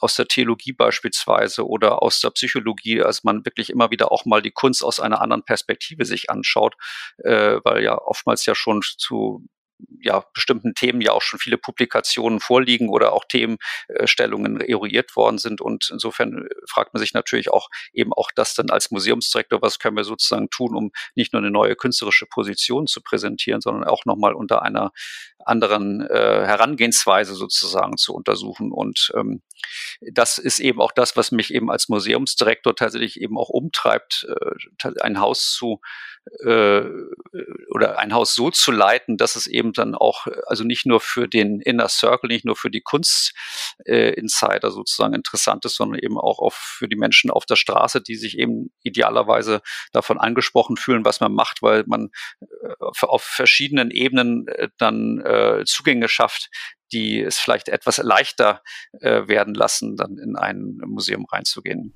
aus der Theologie beispielsweise oder aus der Psychologie, als man wirklich immer wieder auch mal die Kunst aus einer anderen Perspektive sich anschaut, äh, weil ja oftmals ja schon zu ja, bestimmten Themen ja auch schon viele Publikationen vorliegen oder auch Themenstellungen eruiert worden sind. Und insofern äh, fragt man sich natürlich auch eben auch das dann als Museumsdirektor, was können wir sozusagen tun, um nicht nur eine neue künstlerische Position zu präsentieren, sondern auch nochmal unter einer anderen äh, Herangehensweise sozusagen zu untersuchen. Und ähm, das ist eben auch das, was mich eben als Museumsdirektor tatsächlich eben auch umtreibt, äh, ein Haus zu äh, oder ein Haus so zu leiten, dass es eben dann auch, also nicht nur für den Inner Circle, nicht nur für die Kunstinsider äh, sozusagen interessant ist, sondern eben auch auf, für die Menschen auf der Straße, die sich eben idealerweise davon angesprochen fühlen, was man macht, weil man äh, auf verschiedenen Ebenen äh, dann äh, Zugänge schafft, die es vielleicht etwas leichter äh, werden lassen, dann in ein Museum reinzugehen.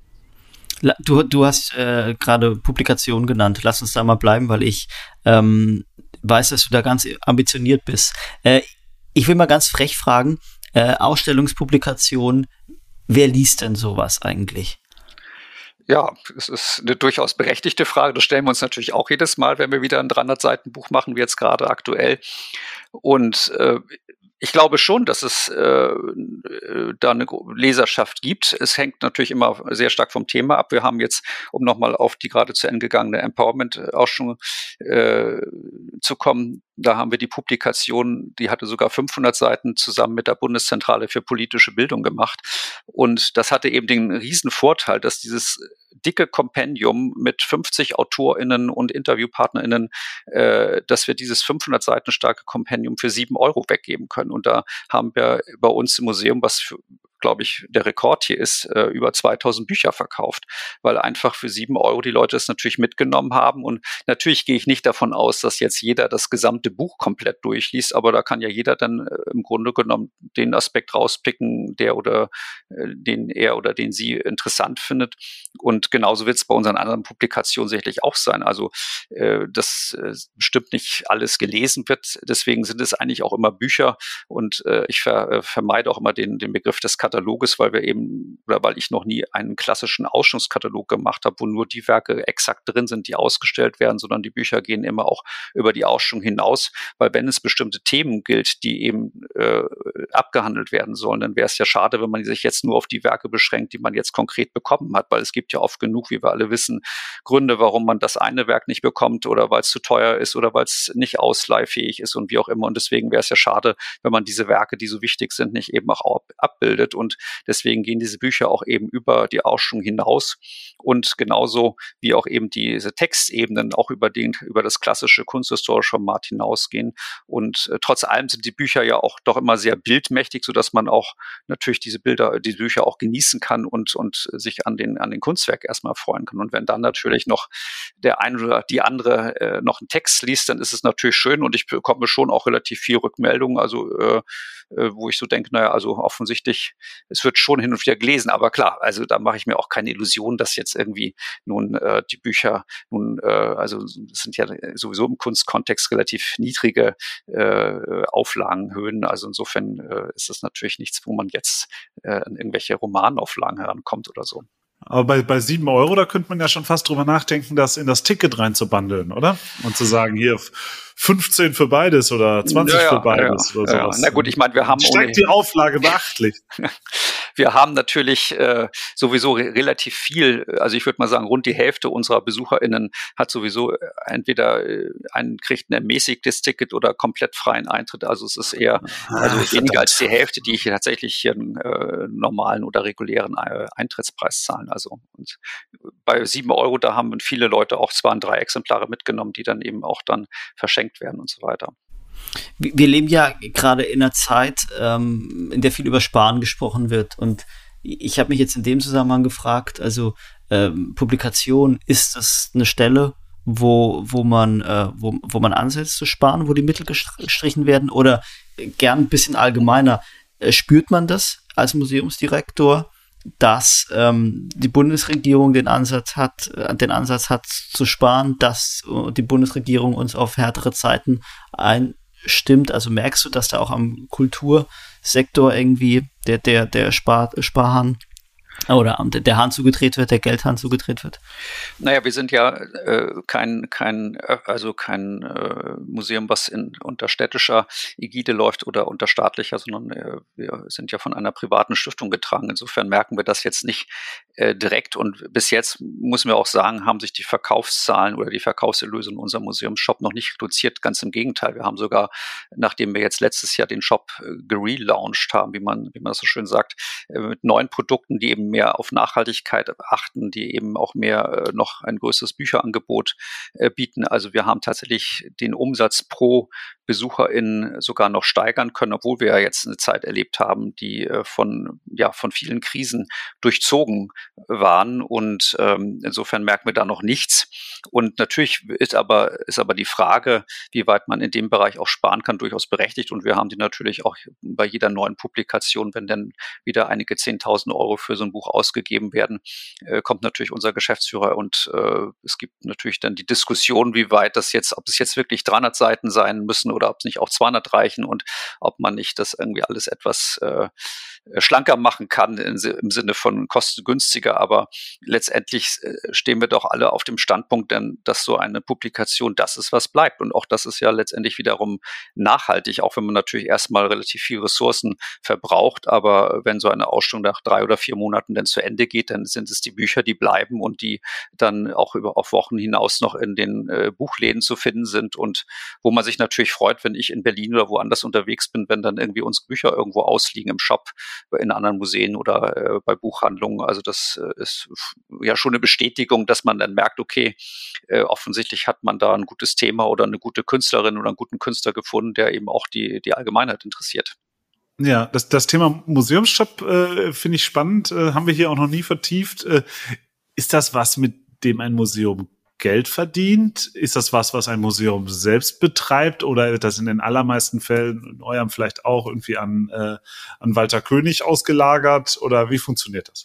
Du, du hast äh, gerade Publikationen genannt. Lass uns da mal bleiben, weil ich ähm, weiß, dass du da ganz ambitioniert bist. Äh, ich will mal ganz frech fragen, äh, Ausstellungspublikation, wer liest denn sowas eigentlich? Ja, es ist eine durchaus berechtigte Frage. Das stellen wir uns natürlich auch jedes Mal, wenn wir wieder ein 300 Seiten Buch machen, wie jetzt gerade aktuell. Und äh, ich glaube schon, dass es äh, da eine Leserschaft gibt. Es hängt natürlich immer sehr stark vom Thema ab. Wir haben jetzt, um nochmal auf die gerade zu Ende gegangene Empowerment-Ausstellung äh, zu kommen, da haben wir die Publikation, die hatte sogar 500 Seiten zusammen mit der Bundeszentrale für politische Bildung gemacht. Und das hatte eben den riesen Vorteil, dass dieses dicke Kompendium mit 50 AutorInnen und InterviewpartnerInnen, äh, dass wir dieses 500 Seiten starke Kompendium für sieben Euro weggeben können. Und da haben wir bei uns im Museum, was für, glaube ich, der Rekord hier ist, äh, über 2000 Bücher verkauft, weil einfach für sieben Euro die Leute es natürlich mitgenommen haben. Und natürlich gehe ich nicht davon aus, dass jetzt jeder das gesamte Buch komplett durchliest, aber da kann ja jeder dann äh, im Grunde genommen den Aspekt rauspicken, der oder äh, den er oder den sie interessant findet. Und genauso wird es bei unseren anderen Publikationen sicherlich auch sein. Also äh, dass äh, bestimmt nicht alles gelesen wird. Deswegen sind es eigentlich auch immer Bücher und äh, ich ver, äh, vermeide auch immer den, den Begriff des Kataloges, weil wir eben, oder weil ich noch nie einen klassischen Ausstellungskatalog gemacht habe, wo nur die Werke exakt drin sind, die ausgestellt werden, sondern die Bücher gehen immer auch über die Ausstellung hinaus, weil wenn es bestimmte Themen gilt, die eben äh, abgehandelt werden sollen, dann wäre es ja schade, wenn man sich jetzt nur auf die Werke beschränkt, die man jetzt konkret bekommen hat, weil es gibt ja oft genug, wie wir alle wissen, Gründe, warum man das eine Werk nicht bekommt oder weil es zu teuer ist oder weil es nicht ausleihfähig ist und wie auch immer. Und deswegen wäre es ja schade, wenn man diese Werke, die so wichtig sind, nicht eben auch abbildet und deswegen gehen diese Bücher auch eben über die Ausstellung hinaus und genauso wie auch eben diese Textebenen auch über den, über das klassische kunsthistorische Format hinausgehen und äh, trotz allem sind die Bücher ja auch doch immer sehr bildmächtig, so dass man auch natürlich diese Bilder, die Bücher auch genießen kann und, und sich an den, an den Kunstwerk erstmal freuen kann. Und wenn dann natürlich noch der eine oder die andere äh, noch einen Text liest, dann ist es natürlich schön und ich bekomme schon auch relativ viel Rückmeldungen, also äh, äh, wo ich so denke, naja, also offensichtlich es wird schon hin und wieder gelesen, aber klar, also da mache ich mir auch keine Illusion, dass jetzt irgendwie nun äh, die Bücher nun, äh, also es sind ja sowieso im Kunstkontext relativ niedrige äh, Auflagenhöhen, also insofern äh, ist es natürlich nichts, wo man jetzt äh, an irgendwelche Romanauflagen herankommt oder so. Aber bei, bei sieben Euro, da könnte man ja schon fast drüber nachdenken, das in das Ticket reinzubandeln, oder? Und zu sagen, hier 15 für beides oder 20 ja, für beides ja, oder sowas. Na gut, ich meine, wir haben steigt die Auflage beachtlich. wir haben natürlich äh, sowieso re relativ viel, also ich würde mal sagen, rund die Hälfte unserer BesucherInnen hat sowieso äh, entweder äh, ein kriegt ein ermäßigtes Ticket oder komplett freien Eintritt. Also es ist eher also ah, weniger als die Hälfte, die hier tatsächlich hier einen äh, normalen oder regulären äh, Eintrittspreis zahlen. Also und bei sieben Euro, da haben viele Leute auch zwar drei Exemplare mitgenommen, die dann eben auch dann verschenkt werden und so weiter. Wir leben ja gerade in einer Zeit, ähm, in der viel über Sparen gesprochen wird. Und ich habe mich jetzt in dem Zusammenhang gefragt, also ähm, Publikation, ist das eine Stelle, wo, wo man, äh, wo, wo man ansetzt zu sparen, wo die Mittel gestrichen werden? Oder gern ein bisschen allgemeiner, äh, spürt man das als Museumsdirektor, dass ähm, die Bundesregierung den Ansatz hat, äh, den Ansatz hat zu sparen, dass äh, die Bundesregierung uns auf härtere Zeiten einstimmt? Also merkst du, dass da auch am Kultursektor irgendwie der, der, der Spar, Sparhahn oder der Hahn zugedreht wird, der Geldhahn zugedreht wird? Naja, wir sind ja äh, kein, kein, äh, also kein äh, Museum, was in, unter städtischer Ägide läuft oder unter staatlicher, sondern äh, wir sind ja von einer privaten Stiftung getragen. Insofern merken wir das jetzt nicht äh, direkt. Und bis jetzt müssen wir auch sagen, haben sich die Verkaufszahlen oder die Verkaufserlöse in unserem Museumsshop noch nicht reduziert. Ganz im Gegenteil. Wir haben sogar, nachdem wir jetzt letztes Jahr den Shop äh, gelauncht haben, wie man, wie man das so schön sagt, äh, mit neuen Produkten, die eben mehr auf Nachhaltigkeit achten, die eben auch mehr äh, noch ein größeres Bücherangebot äh, bieten. Also wir haben tatsächlich den Umsatz pro BesucherInnen sogar noch steigern können, obwohl wir ja jetzt eine Zeit erlebt haben, die äh, von, ja, von vielen Krisen durchzogen waren. Und ähm, insofern merken wir da noch nichts. Und natürlich ist aber, ist aber die Frage, wie weit man in dem Bereich auch sparen kann, durchaus berechtigt. Und wir haben die natürlich auch bei jeder neuen Publikation, wenn dann wieder einige 10.000 Euro für so ein Buch ausgegeben werden, äh, kommt natürlich unser Geschäftsführer und äh, es gibt natürlich dann die Diskussion, wie weit das jetzt, ob es jetzt wirklich 300 Seiten sein müssen oder ob es nicht auch 200 reichen und ob man nicht das irgendwie alles etwas äh, schlanker machen kann im Sinne von kostengünstiger. Aber letztendlich äh, stehen wir doch alle auf dem Standpunkt, denn dass so eine Publikation das ist, was bleibt. Und auch das ist ja letztendlich wiederum nachhaltig, auch wenn man natürlich erstmal relativ viel Ressourcen verbraucht. Aber wenn so eine Ausstellung nach drei oder vier Monaten dann zu Ende geht, dann sind es die Bücher, die bleiben und die dann auch über auf Wochen hinaus noch in den äh, Buchläden zu finden sind und wo man sich natürlich freut, freut, wenn ich in Berlin oder woanders unterwegs bin, wenn dann irgendwie unsere Bücher irgendwo ausliegen im Shop, in anderen Museen oder äh, bei Buchhandlungen. Also das äh, ist ja schon eine Bestätigung, dass man dann merkt, okay, äh, offensichtlich hat man da ein gutes Thema oder eine gute Künstlerin oder einen guten Künstler gefunden, der eben auch die, die Allgemeinheit interessiert. Ja, das, das Thema Museumsshop äh, finde ich spannend, äh, haben wir hier auch noch nie vertieft. Äh, ist das was, mit dem ein Museum Geld verdient? Ist das was, was ein Museum selbst betreibt oder wird das in den allermeisten Fällen, in eurem vielleicht auch irgendwie an, äh, an Walter König ausgelagert oder wie funktioniert das?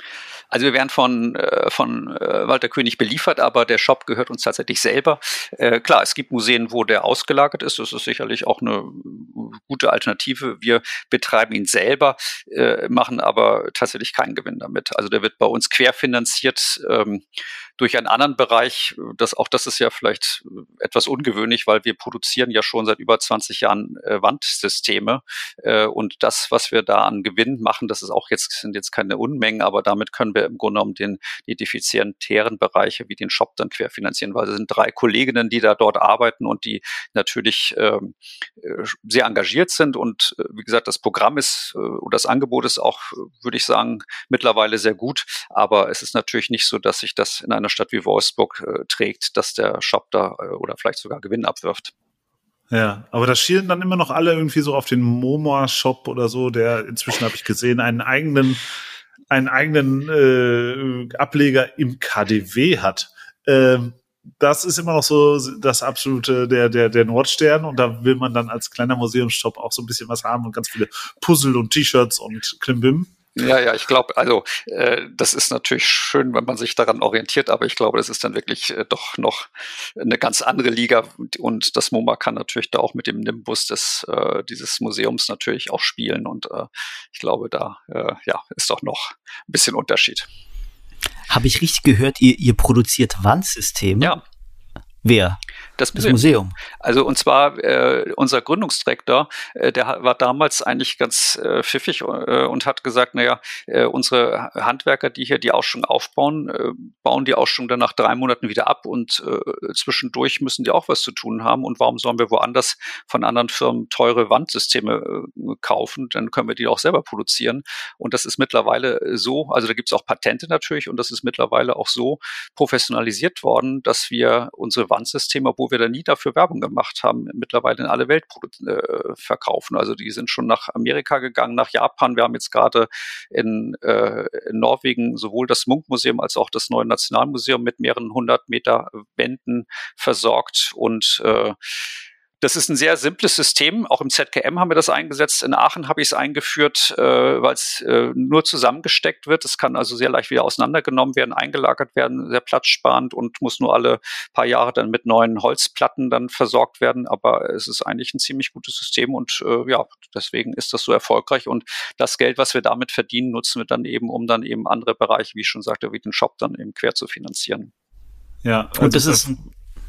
Also wir werden von, äh, von äh, Walter König beliefert, aber der Shop gehört uns tatsächlich selber. Äh, klar, es gibt Museen, wo der ausgelagert ist. Das ist sicherlich auch eine gute Alternative. Wir betreiben ihn selber, äh, machen aber tatsächlich keinen Gewinn damit. Also der wird bei uns querfinanziert. Ähm, durch einen anderen Bereich. Das, auch das ist ja vielleicht äh, etwas ungewöhnlich, weil wir produzieren ja schon seit über 20 Jahren äh, Wandsysteme. Äh, und das, was wir da an Gewinn machen, das ist auch jetzt, sind jetzt keine Unmengen, aber damit können wir im Grunde genommen den, die defizitären Bereiche wie den Shop dann querfinanzieren, weil es sind drei Kolleginnen, die da dort arbeiten und die natürlich ähm, äh, sehr engagiert sind. Und äh, wie gesagt, das Programm ist äh, oder das Angebot ist auch, würde ich sagen, mittlerweile sehr gut. Aber es ist natürlich nicht so, dass sich das in einer Stadt wie Wolfsburg äh, trägt, dass der Shop da äh, oder vielleicht sogar Gewinn abwirft. Ja, aber da schielen dann immer noch alle irgendwie so auf den Momoa-Shop oder so, der inzwischen habe ich gesehen, einen eigenen, einen eigenen äh, Ableger im KDW hat. Ähm, das ist immer noch so das absolute der der der Nordstern und da will man dann als kleiner Museumsshop auch so ein bisschen was haben und ganz viele Puzzle und T-Shirts und Klimbim. Ja, ja, ich glaube, also äh, das ist natürlich schön, wenn man sich daran orientiert, aber ich glaube, das ist dann wirklich äh, doch noch eine ganz andere Liga und das MoMA kann natürlich da auch mit dem Nimbus des äh, dieses Museums natürlich auch spielen und äh, ich glaube, da äh, ja ist doch noch ein bisschen Unterschied. Habe ich richtig gehört, ihr, ihr produziert Wandsysteme? Ja. Wer? Das Museum. das Museum. Also und zwar äh, unser Gründungsdirektor, äh, der war damals eigentlich ganz äh, pfiffig äh, und hat gesagt, naja, äh, unsere Handwerker, die hier die Ausstellung aufbauen, äh, bauen die Ausstellung dann nach drei Monaten wieder ab und äh, zwischendurch müssen die auch was zu tun haben. Und warum sollen wir woanders von anderen Firmen teure Wandsysteme äh, kaufen? Dann können wir die auch selber produzieren. Und das ist mittlerweile so, also da gibt es auch Patente natürlich und das ist mittlerweile auch so professionalisiert worden, dass wir unsere Systeme, obwohl wir da nie dafür Werbung gemacht haben, mittlerweile in alle Welt äh, verkaufen. Also die sind schon nach Amerika gegangen, nach Japan. Wir haben jetzt gerade in, äh, in Norwegen sowohl das Munkmuseum als auch das neue Nationalmuseum mit mehreren hundert Meter Wänden versorgt und äh, das ist ein sehr simples System. Auch im ZKM haben wir das eingesetzt. In Aachen habe ich es eingeführt, äh, weil es äh, nur zusammengesteckt wird. Es kann also sehr leicht wieder auseinandergenommen werden, eingelagert werden, sehr platzsparend und muss nur alle paar Jahre dann mit neuen Holzplatten dann versorgt werden. Aber es ist eigentlich ein ziemlich gutes System und äh, ja, deswegen ist das so erfolgreich. Und das Geld, was wir damit verdienen, nutzen wir dann eben, um dann eben andere Bereiche, wie ich schon sagte, wie den Shop dann eben quer zu finanzieren. Ja, also und das ist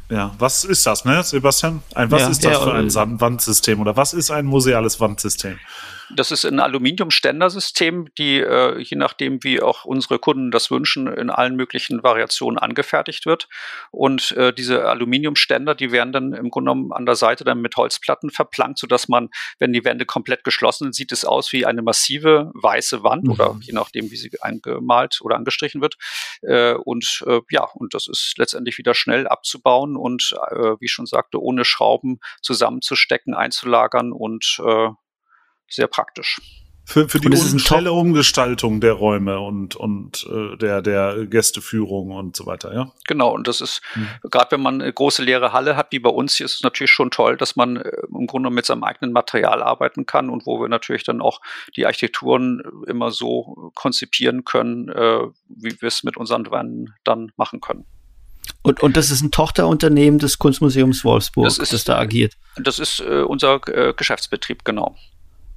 ja, was ist das, ne, Sebastian? Ein, was ja, ist das ja, für ein äh, Wandsystem oder was ist ein museales Wandsystem? Das ist ein Aluminiumständersystem, die äh, je nachdem, wie auch unsere Kunden das wünschen, in allen möglichen Variationen angefertigt wird. Und äh, diese Aluminiumständer, die werden dann im Grunde genommen an der Seite dann mit Holzplatten verplankt, sodass man, wenn die Wände komplett geschlossen sind, sieht es aus wie eine massive weiße Wand mhm. oder je nachdem, wie sie eingemalt oder angestrichen wird. Äh, und äh, ja, und das ist letztendlich wieder schnell abzubauen und äh, wie ich schon sagte, ohne Schrauben zusammenzustecken, einzulagern und äh, sehr praktisch. Für, für die schnelle Umgestaltung der Räume und, und äh, der, der Gästeführung und so weiter, ja? Genau, und das ist, mhm. gerade wenn man eine große leere Halle hat, wie bei uns, ist es natürlich schon toll, dass man äh, im Grunde mit seinem eigenen Material arbeiten kann und wo wir natürlich dann auch die Architekturen immer so konzipieren können, äh, wie wir es mit unseren Wänden dann machen können. Und, und das ist ein Tochterunternehmen des Kunstmuseums Wolfsburg, das, ist, das da agiert? Das ist äh, unser äh, Geschäftsbetrieb, genau.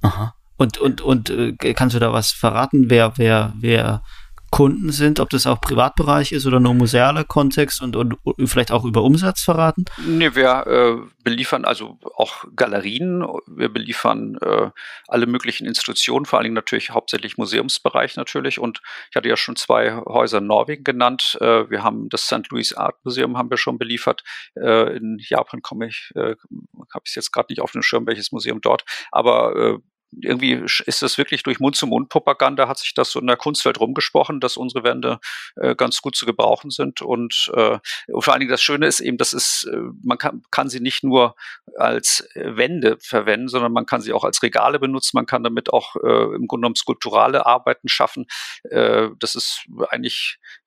Aha. Und, und, und äh, kannst du da was verraten, wer, wer, wer Kunden sind, ob das auch Privatbereich ist oder nur musealer Kontext und, und, und vielleicht auch über Umsatz verraten? Nee, wir äh, beliefern also auch Galerien, wir beliefern äh, alle möglichen Institutionen, vor allen Dingen natürlich hauptsächlich Museumsbereich natürlich und ich hatte ja schon zwei Häuser in Norwegen genannt. Äh, wir haben das St. Louis Art Museum haben wir schon beliefert. Äh, in Japan komme ich, äh, habe ich jetzt gerade nicht auf dem Schirm, welches Museum dort, aber äh, irgendwie ist das wirklich durch Mund-zu-Mund-Propaganda, hat sich das so in der Kunstwelt rumgesprochen, dass unsere Wände äh, ganz gut zu gebrauchen sind. Und, äh, vor allen Dingen das Schöne ist eben, dass es, äh, man kann, kann sie nicht nur als Wände verwenden, sondern man kann sie auch als Regale benutzen. Man kann damit auch äh, im Grunde genommen skulpturale Arbeiten schaffen. Äh, das ist eigentlich äh,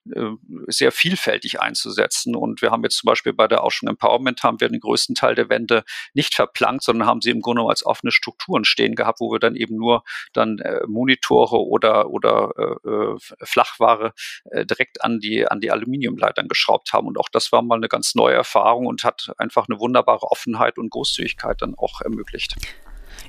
sehr vielfältig einzusetzen. Und wir haben jetzt zum Beispiel bei der Ausstellung Empowerment haben wir den größten Teil der Wände nicht verplankt, sondern haben sie im Grunde als offene Strukturen stehen gehabt, wo wir dann eben nur dann äh, Monitore oder oder äh, äh, Flachware äh, direkt an die an die Aluminiumleitern geschraubt haben. Und auch das war mal eine ganz neue Erfahrung und hat einfach eine wunderbare Offenheit und Großzügigkeit dann auch ermöglicht.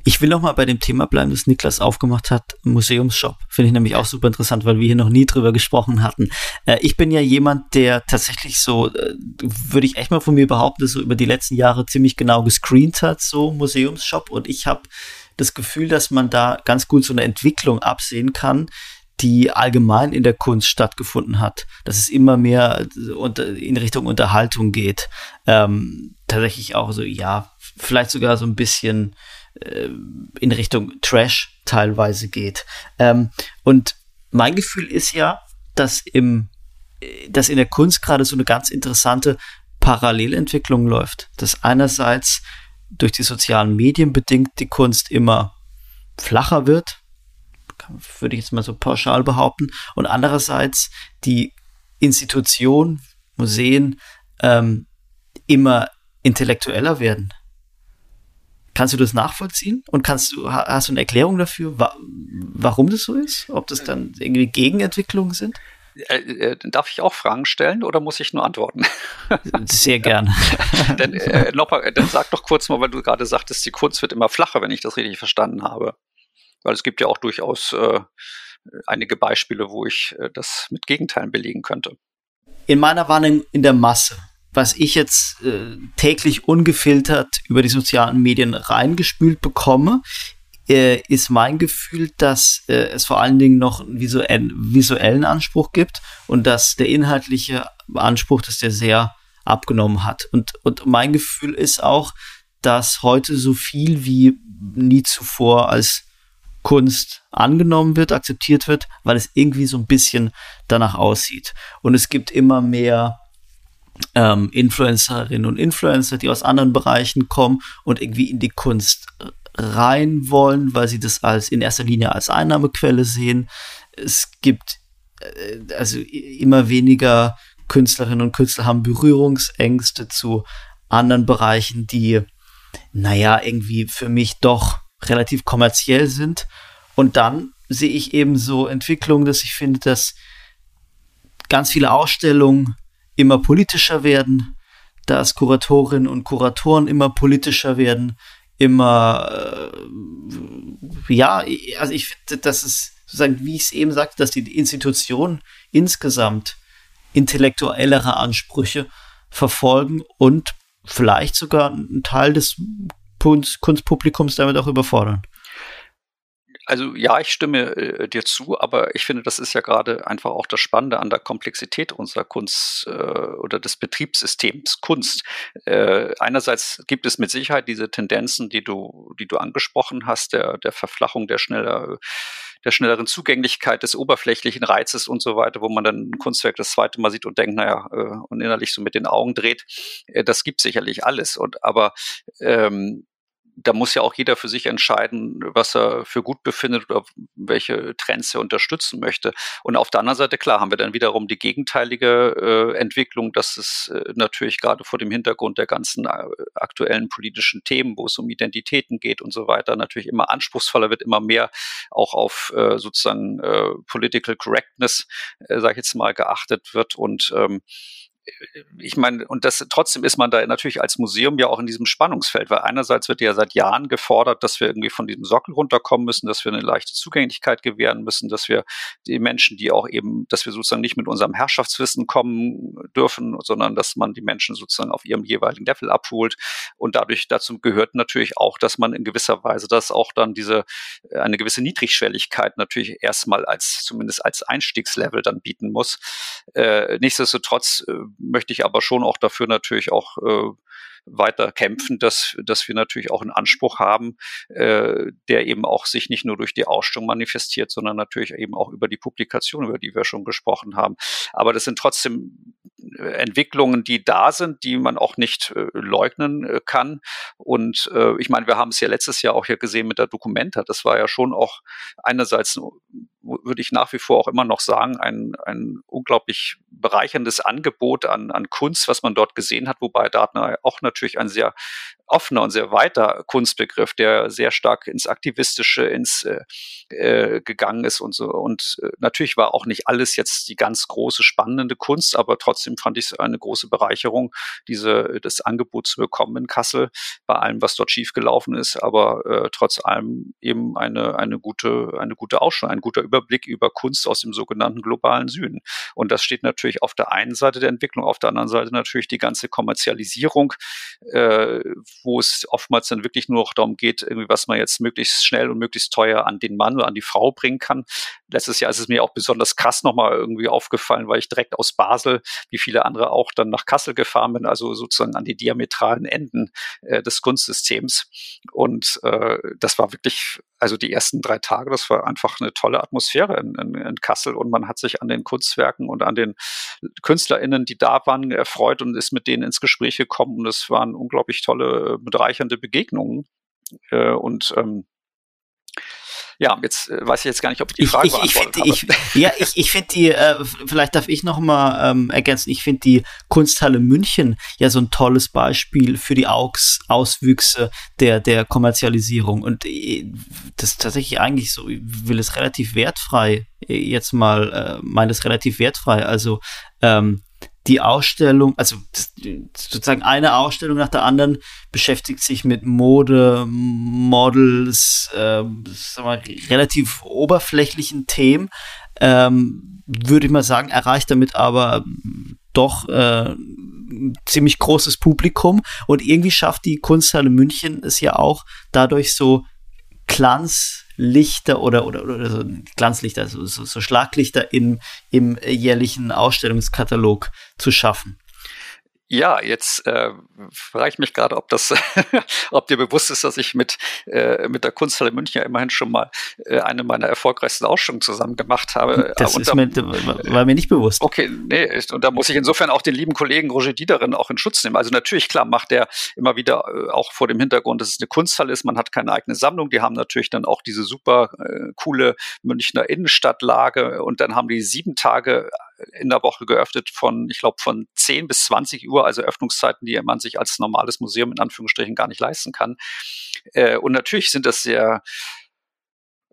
Ich will noch mal bei dem Thema bleiben, das Niklas aufgemacht hat, Museumsshop. Finde ich nämlich auch super interessant, weil wir hier noch nie drüber gesprochen hatten. Äh, ich bin ja jemand, der tatsächlich so, äh, würde ich echt mal von mir behaupten, so über die letzten Jahre ziemlich genau gescreent hat, so Museumsshop. Und ich habe das Gefühl, dass man da ganz gut so eine Entwicklung absehen kann, die allgemein in der Kunst stattgefunden hat, dass es immer mehr in Richtung Unterhaltung geht. Ähm, tatsächlich auch so, ja, vielleicht sogar so ein bisschen äh, in Richtung Trash teilweise geht. Ähm, und mein Gefühl ist ja, dass im äh, dass in der Kunst gerade so eine ganz interessante Parallelentwicklung läuft. Dass einerseits durch die sozialen Medien bedingt die Kunst immer flacher wird, würde ich jetzt mal so pauschal behaupten, und andererseits die Institutionen, Museen ähm, immer intellektueller werden. Kannst du das nachvollziehen? Und kannst du, hast du eine Erklärung dafür, wa warum das so ist? Ob das dann irgendwie Gegenentwicklungen sind? Äh, äh, darf ich auch Fragen stellen oder muss ich nur antworten? Sehr gern. dann, äh, noch mal, dann sag doch kurz mal, weil du gerade sagtest, die Kunst wird immer flacher, wenn ich das richtig verstanden habe. Weil es gibt ja auch durchaus äh, einige Beispiele, wo ich äh, das mit Gegenteilen belegen könnte. In meiner Warnung in der Masse was ich jetzt äh, täglich ungefiltert über die sozialen Medien reingespült bekomme, äh, ist mein Gefühl, dass äh, es vor allen Dingen noch einen visuellen, visuellen Anspruch gibt und dass der inhaltliche Anspruch, dass der sehr abgenommen hat. Und, und mein Gefühl ist auch, dass heute so viel wie nie zuvor als Kunst angenommen wird, akzeptiert wird, weil es irgendwie so ein bisschen danach aussieht. Und es gibt immer mehr ähm, Influencerinnen und Influencer, die aus anderen Bereichen kommen und irgendwie in die Kunst rein wollen, weil sie das als in erster Linie als Einnahmequelle sehen. Es gibt äh, also immer weniger Künstlerinnen und Künstler haben Berührungsängste zu anderen Bereichen, die, naja, irgendwie für mich doch relativ kommerziell sind. Und dann sehe ich eben so Entwicklungen, dass ich finde, dass ganz viele Ausstellungen immer politischer werden, dass Kuratorinnen und Kuratoren immer politischer werden, immer, äh, ja, also ich finde, dass es sozusagen, wie ich es eben sagte, dass die Institutionen insgesamt intellektuellere Ansprüche verfolgen und vielleicht sogar einen Teil des Kunstpublikums damit auch überfordern. Also ja, ich stimme äh, dir zu, aber ich finde, das ist ja gerade einfach auch das Spannende an der Komplexität unserer Kunst äh, oder des Betriebssystems Kunst. Äh, einerseits gibt es mit Sicherheit diese Tendenzen, die du, die du angesprochen hast, der, der Verflachung der schneller der schnelleren Zugänglichkeit des oberflächlichen Reizes und so weiter, wo man dann ein Kunstwerk das zweite Mal sieht und denkt, naja, äh, und innerlich so mit den Augen dreht. Äh, das gibt sicherlich alles. Und aber ähm, da muss ja auch jeder für sich entscheiden, was er für gut befindet oder welche Trends er unterstützen möchte. Und auf der anderen Seite, klar, haben wir dann wiederum die gegenteilige äh, Entwicklung, dass es äh, natürlich gerade vor dem Hintergrund der ganzen äh, aktuellen politischen Themen, wo es um Identitäten geht und so weiter, natürlich immer anspruchsvoller wird, immer mehr auch auf äh, sozusagen äh, Political Correctness, äh, sage ich jetzt mal, geachtet wird und ähm, ich meine, und das trotzdem ist man da natürlich als Museum ja auch in diesem Spannungsfeld, weil einerseits wird ja seit Jahren gefordert, dass wir irgendwie von diesem Sockel runterkommen müssen, dass wir eine leichte Zugänglichkeit gewähren müssen, dass wir die Menschen, die auch eben, dass wir sozusagen nicht mit unserem Herrschaftswissen kommen dürfen, sondern dass man die Menschen sozusagen auf ihrem jeweiligen Level abholt. Und dadurch dazu gehört natürlich auch, dass man in gewisser Weise das auch dann diese eine gewisse Niedrigschwelligkeit natürlich erstmal als zumindest als Einstiegslevel dann bieten muss. Äh, nichtsdestotrotz äh, möchte ich aber schon auch dafür natürlich auch äh, weiter kämpfen, dass, dass wir natürlich auch einen Anspruch haben, äh, der eben auch sich nicht nur durch die Ausstellung manifestiert, sondern natürlich eben auch über die Publikation, über die wir schon gesprochen haben. Aber das sind trotzdem äh, Entwicklungen, die da sind, die man auch nicht äh, leugnen äh, kann. Und äh, ich meine, wir haben es ja letztes Jahr auch ja gesehen mit der Documenta. Das war ja schon auch einerseits würde ich nach wie vor auch immer noch sagen, ein, ein unglaublich bereicherndes Angebot an, an Kunst, was man dort gesehen hat, wobei Dartner auch natürlich ein sehr offener und sehr weiter Kunstbegriff, der sehr stark ins Aktivistische ins äh, äh, gegangen ist und so. Und äh, natürlich war auch nicht alles jetzt die ganz große spannende Kunst, aber trotzdem fand ich es eine große Bereicherung, diese das Angebot zu bekommen in Kassel bei allem, was dort schiefgelaufen ist, aber äh, trotz allem eben eine eine gute eine gute Ausstellung, ein guter Überblick über Kunst aus dem sogenannten globalen Süden. Und das steht natürlich auf der einen Seite der Entwicklung, auf der anderen Seite natürlich die ganze Kommerzialisierung, äh, wo es oftmals dann wirklich nur noch darum geht, irgendwie, was man jetzt möglichst schnell und möglichst teuer an den Mann oder an die Frau bringen kann. Letztes Jahr ist es mir auch besonders krass nochmal irgendwie aufgefallen, weil ich direkt aus Basel, wie viele andere auch, dann nach Kassel gefahren bin, also sozusagen an die diametralen Enden äh, des Kunstsystems. Und äh, das war wirklich, also die ersten drei Tage, das war einfach eine tolle Atmosphäre in, in, in Kassel und man hat sich an den Kunstwerken und an den KünstlerInnen, die da waren, erfreut und ist mit denen ins Gespräch gekommen und es waren unglaublich tolle bereichernde Begegnungen. Äh, und ähm, ja, jetzt äh, weiß ich jetzt gar nicht, ob ich die Frage ich, ich, habe. Ich, ja, ich, ich finde die, äh, vielleicht darf ich noch mal ähm, ergänzen, ich finde die Kunsthalle München ja so ein tolles Beispiel für die Aux Auswüchse der, der Kommerzialisierung. Und äh, das ist tatsächlich eigentlich so, ich will es relativ wertfrei, äh, jetzt mal, äh, meine es relativ wertfrei. Also ähm, die Ausstellung, also sozusagen eine Ausstellung nach der anderen beschäftigt sich mit Mode, Models, äh, mal, relativ oberflächlichen Themen. Ähm, würde ich mal sagen, erreicht damit aber doch äh, ziemlich großes Publikum und irgendwie schafft die Kunsthalle München es ja auch dadurch so Glanzlichter oder, oder, oder so Glanzlichter, so, so, so Schlaglichter im, im jährlichen Ausstellungskatalog zu schaffen. Ja, jetzt äh, frage ich mich gerade, ob das, ob dir bewusst ist, dass ich mit äh, mit der Kunsthalle München ja immerhin schon mal äh, eine meiner erfolgreichsten Ausstellungen zusammen gemacht habe. Das und ist mir, war mir nicht bewusst. Okay, nee, und da muss ich insofern auch den lieben Kollegen Roger Diederin auch in Schutz nehmen. Also natürlich klar macht er immer wieder äh, auch vor dem Hintergrund, dass es eine Kunsthalle ist. Man hat keine eigene Sammlung. Die haben natürlich dann auch diese super äh, coole Münchner Innenstadtlage und dann haben die sieben Tage in der Woche geöffnet von, ich glaube, von 10 bis 20 Uhr, also Öffnungszeiten, die man sich als normales Museum in Anführungsstrichen gar nicht leisten kann. Äh, und natürlich sind das sehr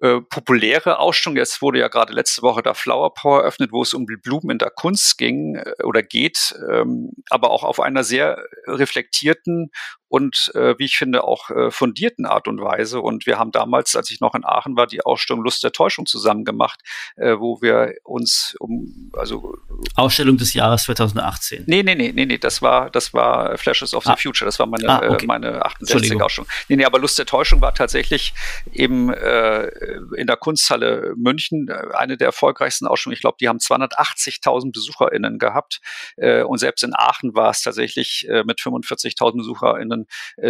äh, populäre Ausstellung. Jetzt wurde ja gerade letzte Woche da Flower Power eröffnet, wo es um Blumen in der Kunst ging äh, oder geht, ähm, aber auch auf einer sehr reflektierten und äh, wie ich finde auch äh, fundierten Art und Weise. Und wir haben damals, als ich noch in Aachen war, die Ausstellung Lust der Täuschung zusammen gemacht, äh, wo wir uns um also Ausstellung des Jahres 2018. Nee, nee, nee, nee, nee, das war das war Flashes of the ah. Future, das war meine ah, okay. äh, meine 68 Ausstellung. Nee, nee, aber Lust der Täuschung war tatsächlich eben äh, in der Kunsthalle München äh, eine der erfolgreichsten Ausstellungen. Ich glaube, die haben 280.000 BesucherInnen gehabt äh, und selbst in Aachen war es tatsächlich äh, mit 45.000 BesucherInnen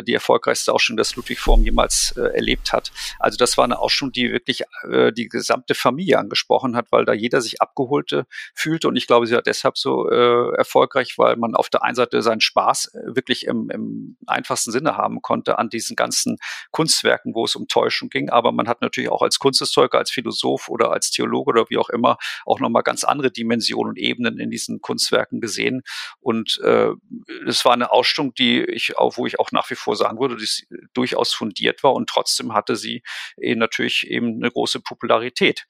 die erfolgreichste Ausstellung, das Ludwig Forum jemals erlebt hat. Also das war eine Ausstellung, die wirklich die gesamte Familie angesprochen hat, weil da jeder sich abgeholte fühlte und ich glaube, sie war deshalb so erfolgreich, weil man auf der einen Seite seinen Spaß wirklich im, im einfachsten Sinne haben konnte an diesen ganzen Kunstwerken, wo es um Täuschung ging, aber man hat natürlich auch als Kunsthistoriker, als Philosoph oder als Theologe oder wie auch immer auch nochmal ganz andere Dimensionen und Ebenen in diesen Kunstwerken gesehen und äh, es war eine Ausstellung, die ich auch, wo ich auch nach wie vor sagen würde, sie durchaus fundiert war und trotzdem hatte sie eh natürlich eben eine große Popularität.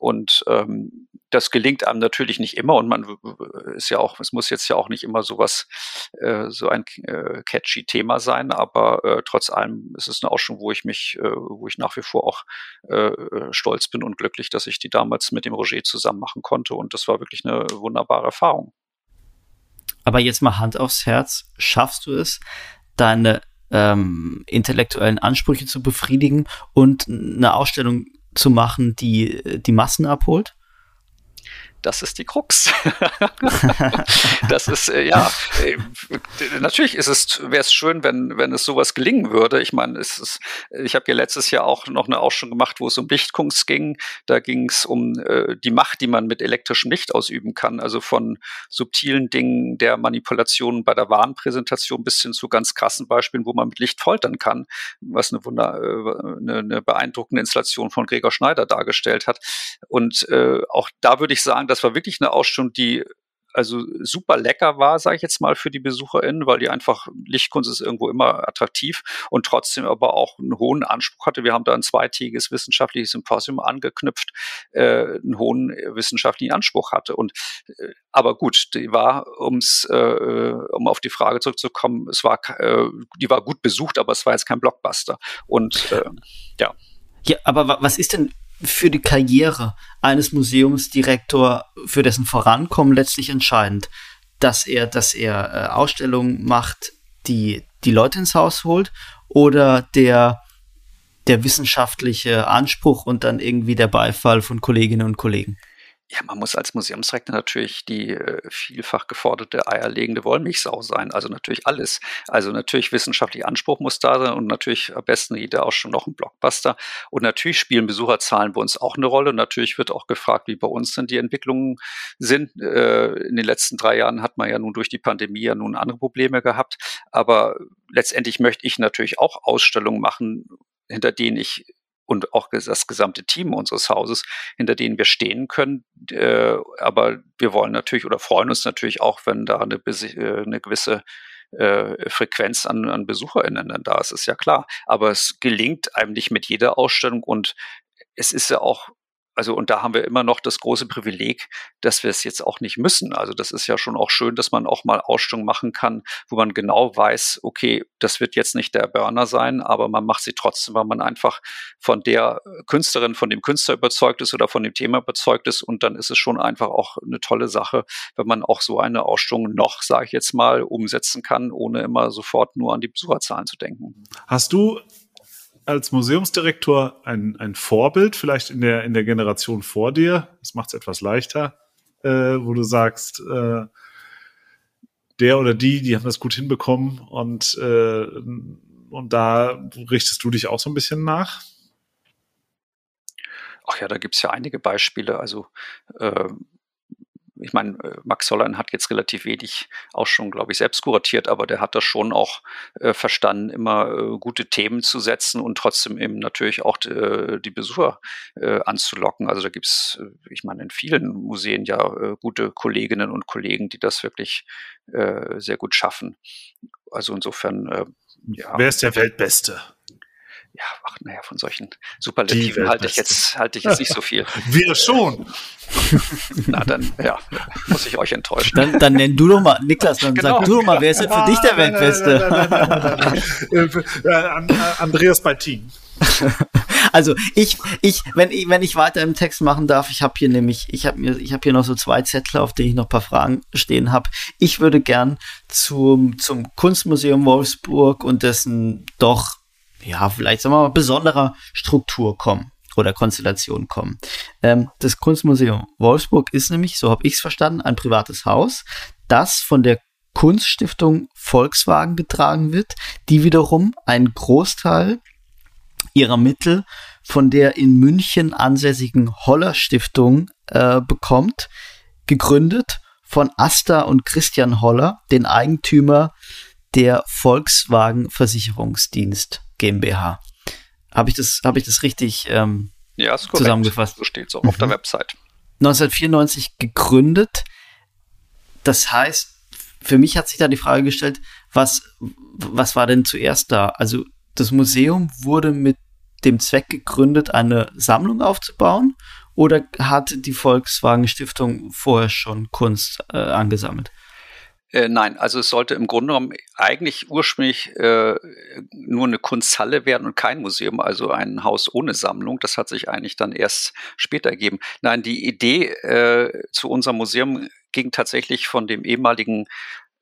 Und ähm, das gelingt einem natürlich nicht immer und man ist ja auch, es muss jetzt ja auch nicht immer sowas, äh, so ein äh, catchy Thema sein, aber äh, trotz allem ist es eine Ausstellung, wo ich mich, äh, wo ich nach wie vor auch äh, stolz bin und glücklich, dass ich die damals mit dem Roger zusammen machen konnte und das war wirklich eine wunderbare Erfahrung. Aber jetzt mal Hand aufs Herz, schaffst du es, deine ähm, intellektuellen Ansprüche zu befriedigen und eine Ausstellung zu machen, die die Massen abholt? Das ist die Krux. das ist, äh, ja, äh, natürlich ist es, wäre es schön, wenn, wenn es sowas gelingen würde. Ich meine, es ist, ich habe ja letztes Jahr auch noch eine Ausstellung gemacht, wo es um Lichtkunst ging. Da ging es um äh, die Macht, die man mit elektrischem Licht ausüben kann. Also von subtilen Dingen der Manipulation bei der Warenpräsentation bis hin zu ganz krassen Beispielen, wo man mit Licht foltern kann, was eine, Wunder, äh, eine, eine beeindruckende Installation von Gregor Schneider dargestellt hat. Und äh, auch da würde ich sagen, das war wirklich eine Ausstellung, die also super lecker war, sage ich jetzt mal, für die BesucherInnen, weil die einfach, Lichtkunst ist irgendwo immer attraktiv und trotzdem aber auch einen hohen Anspruch hatte. Wir haben da ein zweitägiges wissenschaftliches Symposium angeknüpft, äh, einen hohen wissenschaftlichen Anspruch hatte. Und äh, aber gut, die war, ums, äh, um auf die Frage zurückzukommen, es war, äh, die war gut besucht, aber es war jetzt kein Blockbuster. Und äh, ja. Ja, aber was ist denn für die Karriere eines Museumsdirektor, für dessen Vorankommen letztlich entscheidend, dass er, dass er äh, Ausstellungen macht, die die Leute ins Haus holt oder der der wissenschaftliche Anspruch und dann irgendwie der Beifall von Kolleginnen und Kollegen? Ja, man muss als Museumsdirektor natürlich die äh, vielfach geforderte eierlegende Wollmilchsau sein. Also natürlich alles. Also natürlich wissenschaftlicher Anspruch muss da sein und natürlich am besten jeder auch schon noch ein Blockbuster. Und natürlich spielen Besucherzahlen bei uns auch eine Rolle. Und natürlich wird auch gefragt, wie bei uns denn die Entwicklungen sind. Äh, in den letzten drei Jahren hat man ja nun durch die Pandemie ja nun andere Probleme gehabt. Aber letztendlich möchte ich natürlich auch Ausstellungen machen, hinter denen ich und auch das gesamte Team unseres Hauses, hinter denen wir stehen können. Äh, aber wir wollen natürlich oder freuen uns natürlich auch, wenn da eine, äh, eine gewisse äh, Frequenz an, an BesucherInnen da ist, ist ja klar. Aber es gelingt einem nicht mit jeder Ausstellung und es ist ja auch also und da haben wir immer noch das große Privileg, dass wir es jetzt auch nicht müssen. Also das ist ja schon auch schön, dass man auch mal Ausstellungen machen kann, wo man genau weiß, okay, das wird jetzt nicht der Burner sein, aber man macht sie trotzdem, weil man einfach von der Künstlerin, von dem Künstler überzeugt ist oder von dem Thema überzeugt ist. Und dann ist es schon einfach auch eine tolle Sache, wenn man auch so eine Ausstellung noch, sage ich jetzt mal, umsetzen kann, ohne immer sofort nur an die Besucherzahlen zu denken. Hast du als Museumsdirektor ein, ein Vorbild, vielleicht in der, in der Generation vor dir? Das macht es etwas leichter, äh, wo du sagst, äh, der oder die, die haben das gut hinbekommen und, äh, und da richtest du dich auch so ein bisschen nach? Ach ja, da gibt es ja einige Beispiele. Also äh, ich meine, äh, Max Sollein hat jetzt relativ wenig auch schon, glaube ich, selbst kuratiert, aber der hat das schon auch äh, verstanden, immer äh, gute Themen zu setzen und trotzdem eben natürlich auch äh, die Besucher äh, anzulocken. Also da gibt's, äh, ich meine, in vielen Museen ja gute Kolleginnen und Kollegen, die das wirklich sehr gut schaffen. Also insofern, ja. Wer ist der Weltbeste? Ja, ach, naja, von solchen Superlativen halte ich jetzt, halte ich jetzt nicht so viel. Wir schon. Na, dann, ja, muss ich euch enttäuschen. Dann, dann nenn du doch mal, Niklas, dann genau. sag du doch mal, wer ist denn für dich der Weltbeste? Andreas Baltin. Also ich, ich, wenn ich, wenn ich weiter im Text machen darf, ich habe hier nämlich, ich habe mir, ich habe hier noch so zwei Zettel, auf denen ich noch ein paar Fragen stehen habe. Ich würde gern zum, zum Kunstmuseum Wolfsburg und dessen doch ja, vielleicht sagen wir mal, besonderer Struktur kommen oder Konstellation kommen. Ähm, das Kunstmuseum Wolfsburg ist nämlich, so habe ich es verstanden, ein privates Haus, das von der Kunststiftung Volkswagen getragen wird, die wiederum einen Großteil ihrer Mittel von der in München ansässigen Holler Stiftung äh, bekommt, gegründet von Asta und Christian Holler, den Eigentümer der Volkswagen Versicherungsdienst GmbH. Habe ich das, habe ich das richtig ähm, ja, ist korrekt. zusammengefasst? So steht es auch mhm. auf der mhm. Website. 1994 gegründet. Das heißt, für mich hat sich da die Frage gestellt, was, was war denn zuerst da? Also das Museum wurde mit dem Zweck gegründet, eine Sammlung aufzubauen oder hat die Volkswagen Stiftung vorher schon Kunst äh, angesammelt? Äh, nein, also es sollte im Grunde genommen eigentlich ursprünglich äh, nur eine Kunsthalle werden und kein Museum, also ein Haus ohne Sammlung. Das hat sich eigentlich dann erst später ergeben. Nein, die Idee äh, zu unserem Museum ging tatsächlich von dem ehemaligen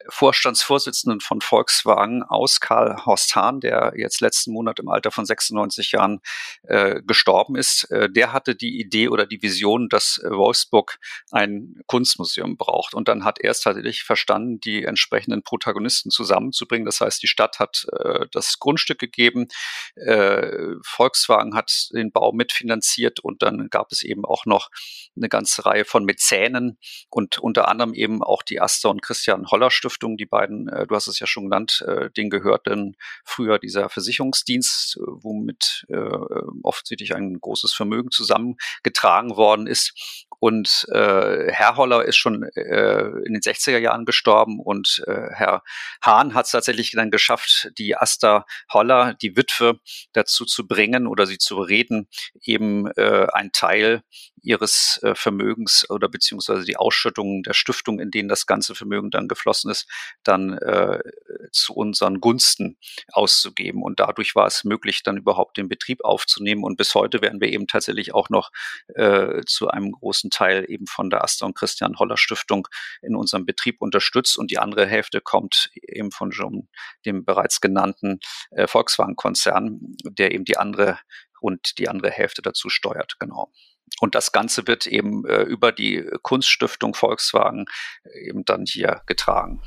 Vorstandsvorsitzenden von Volkswagen aus, Karl Horst Hahn, der jetzt letzten Monat im Alter von 96 Jahren äh, gestorben ist, äh, der hatte die Idee oder die Vision, dass äh, Wolfsburg ein Kunstmuseum braucht. Und dann hat er es tatsächlich verstanden, die entsprechenden Protagonisten zusammenzubringen. Das heißt, die Stadt hat äh, das Grundstück gegeben, äh, Volkswagen hat den Bau mitfinanziert und dann gab es eben auch noch eine ganze Reihe von Mäzenen und unter anderem eben auch die Asta und Christian Holler Stiftung Stiftung, die beiden, äh, du hast es ja schon genannt, äh, denen gehörten früher dieser Versicherungsdienst, äh, womit offensichtlich ein großes Vermögen zusammengetragen worden ist. Und äh, Herr Holler ist schon äh, in den 60er Jahren gestorben und äh, Herr Hahn hat es tatsächlich dann geschafft, die Asta Holler, die Witwe, dazu zu bringen oder sie zu reden, eben äh, ein Teil ihres äh, Vermögens oder beziehungsweise die Ausschüttungen der Stiftung, in denen das ganze Vermögen dann geflossen ist, dann äh, zu unseren Gunsten auszugeben. Und dadurch war es möglich, dann überhaupt den Betrieb aufzunehmen. Und bis heute werden wir eben tatsächlich auch noch äh, zu einem großen Teil eben von der Asta und Christian Holler Stiftung in unserem Betrieb unterstützt. Und die andere Hälfte kommt eben von dem bereits genannten äh, Volkswagen-Konzern, der eben die andere und die andere Hälfte dazu steuert. Genau. Und das Ganze wird eben äh, über die Kunststiftung Volkswagen äh, eben dann hier getragen.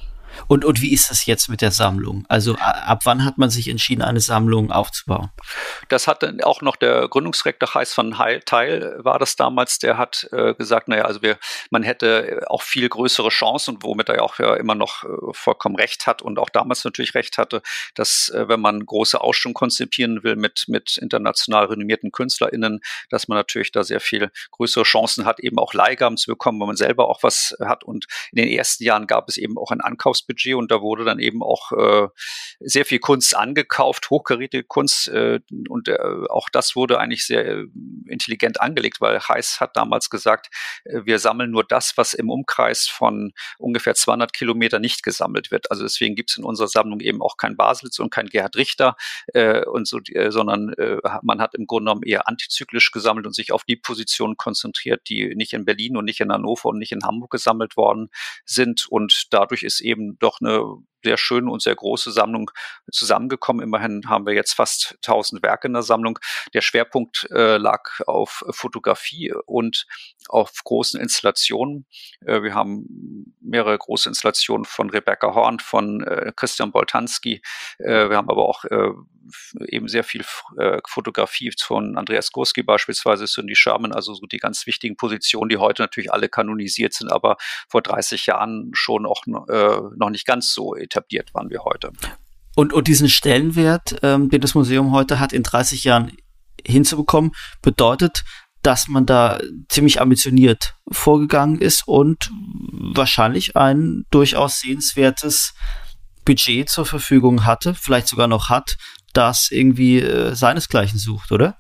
Und, und wie ist das jetzt mit der Sammlung? Also ab wann hat man sich entschieden, eine Sammlung aufzubauen? Das hat dann auch noch der Gründungsrektor Heiß von Heil, Teil war das damals, der hat äh, gesagt, naja, also wir, man hätte auch viel größere Chancen, womit er ja auch ja immer noch äh, vollkommen recht hat und auch damals natürlich recht hatte, dass äh, wenn man große Ausstellungen konzipieren will mit, mit international renommierten KünstlerInnen, dass man natürlich da sehr viel größere Chancen hat, eben auch Leihgaben zu bekommen, wenn man selber auch was hat. Und in den ersten Jahren gab es eben auch ein Ankaufs Einkaufsbudget und da wurde dann eben auch äh, sehr viel Kunst angekauft, hochgerätige Kunst äh, und äh, auch das wurde eigentlich sehr äh, intelligent angelegt, weil Heiß hat damals gesagt, äh, wir sammeln nur das, was im Umkreis von ungefähr 200 Kilometer nicht gesammelt wird. Also deswegen gibt es in unserer Sammlung eben auch kein Baselitz und kein Gerhard Richter äh, und so, sondern man hat im Grunde genommen eher antizyklisch gesammelt und sich auf die Positionen konzentriert, die nicht in Berlin und nicht in Hannover und nicht in Hamburg gesammelt worden sind und dadurch ist eben doch eine sehr schöne und sehr große Sammlung zusammengekommen. Immerhin haben wir jetzt fast 1000 Werke in der Sammlung. Der Schwerpunkt äh, lag auf Fotografie und auf großen Installationen. Äh, wir haben mehrere große Installationen von Rebecca Horn, von äh, Christian Boltanski. Äh, wir haben aber auch äh, eben sehr viel äh, Fotografie von Andreas Gurski beispielsweise, Cindy Sherman, also so die ganz wichtigen Positionen, die heute natürlich alle kanonisiert sind, aber vor 30 Jahren schon auch noch nicht ganz so etabliert waren wie heute. Und, und diesen Stellenwert, ähm, den das Museum heute hat, in 30 Jahren hinzubekommen, bedeutet, dass man da ziemlich ambitioniert vorgegangen ist und wahrscheinlich ein durchaus sehenswertes Budget zur Verfügung hatte, vielleicht sogar noch hat, das irgendwie äh, seinesgleichen sucht, oder?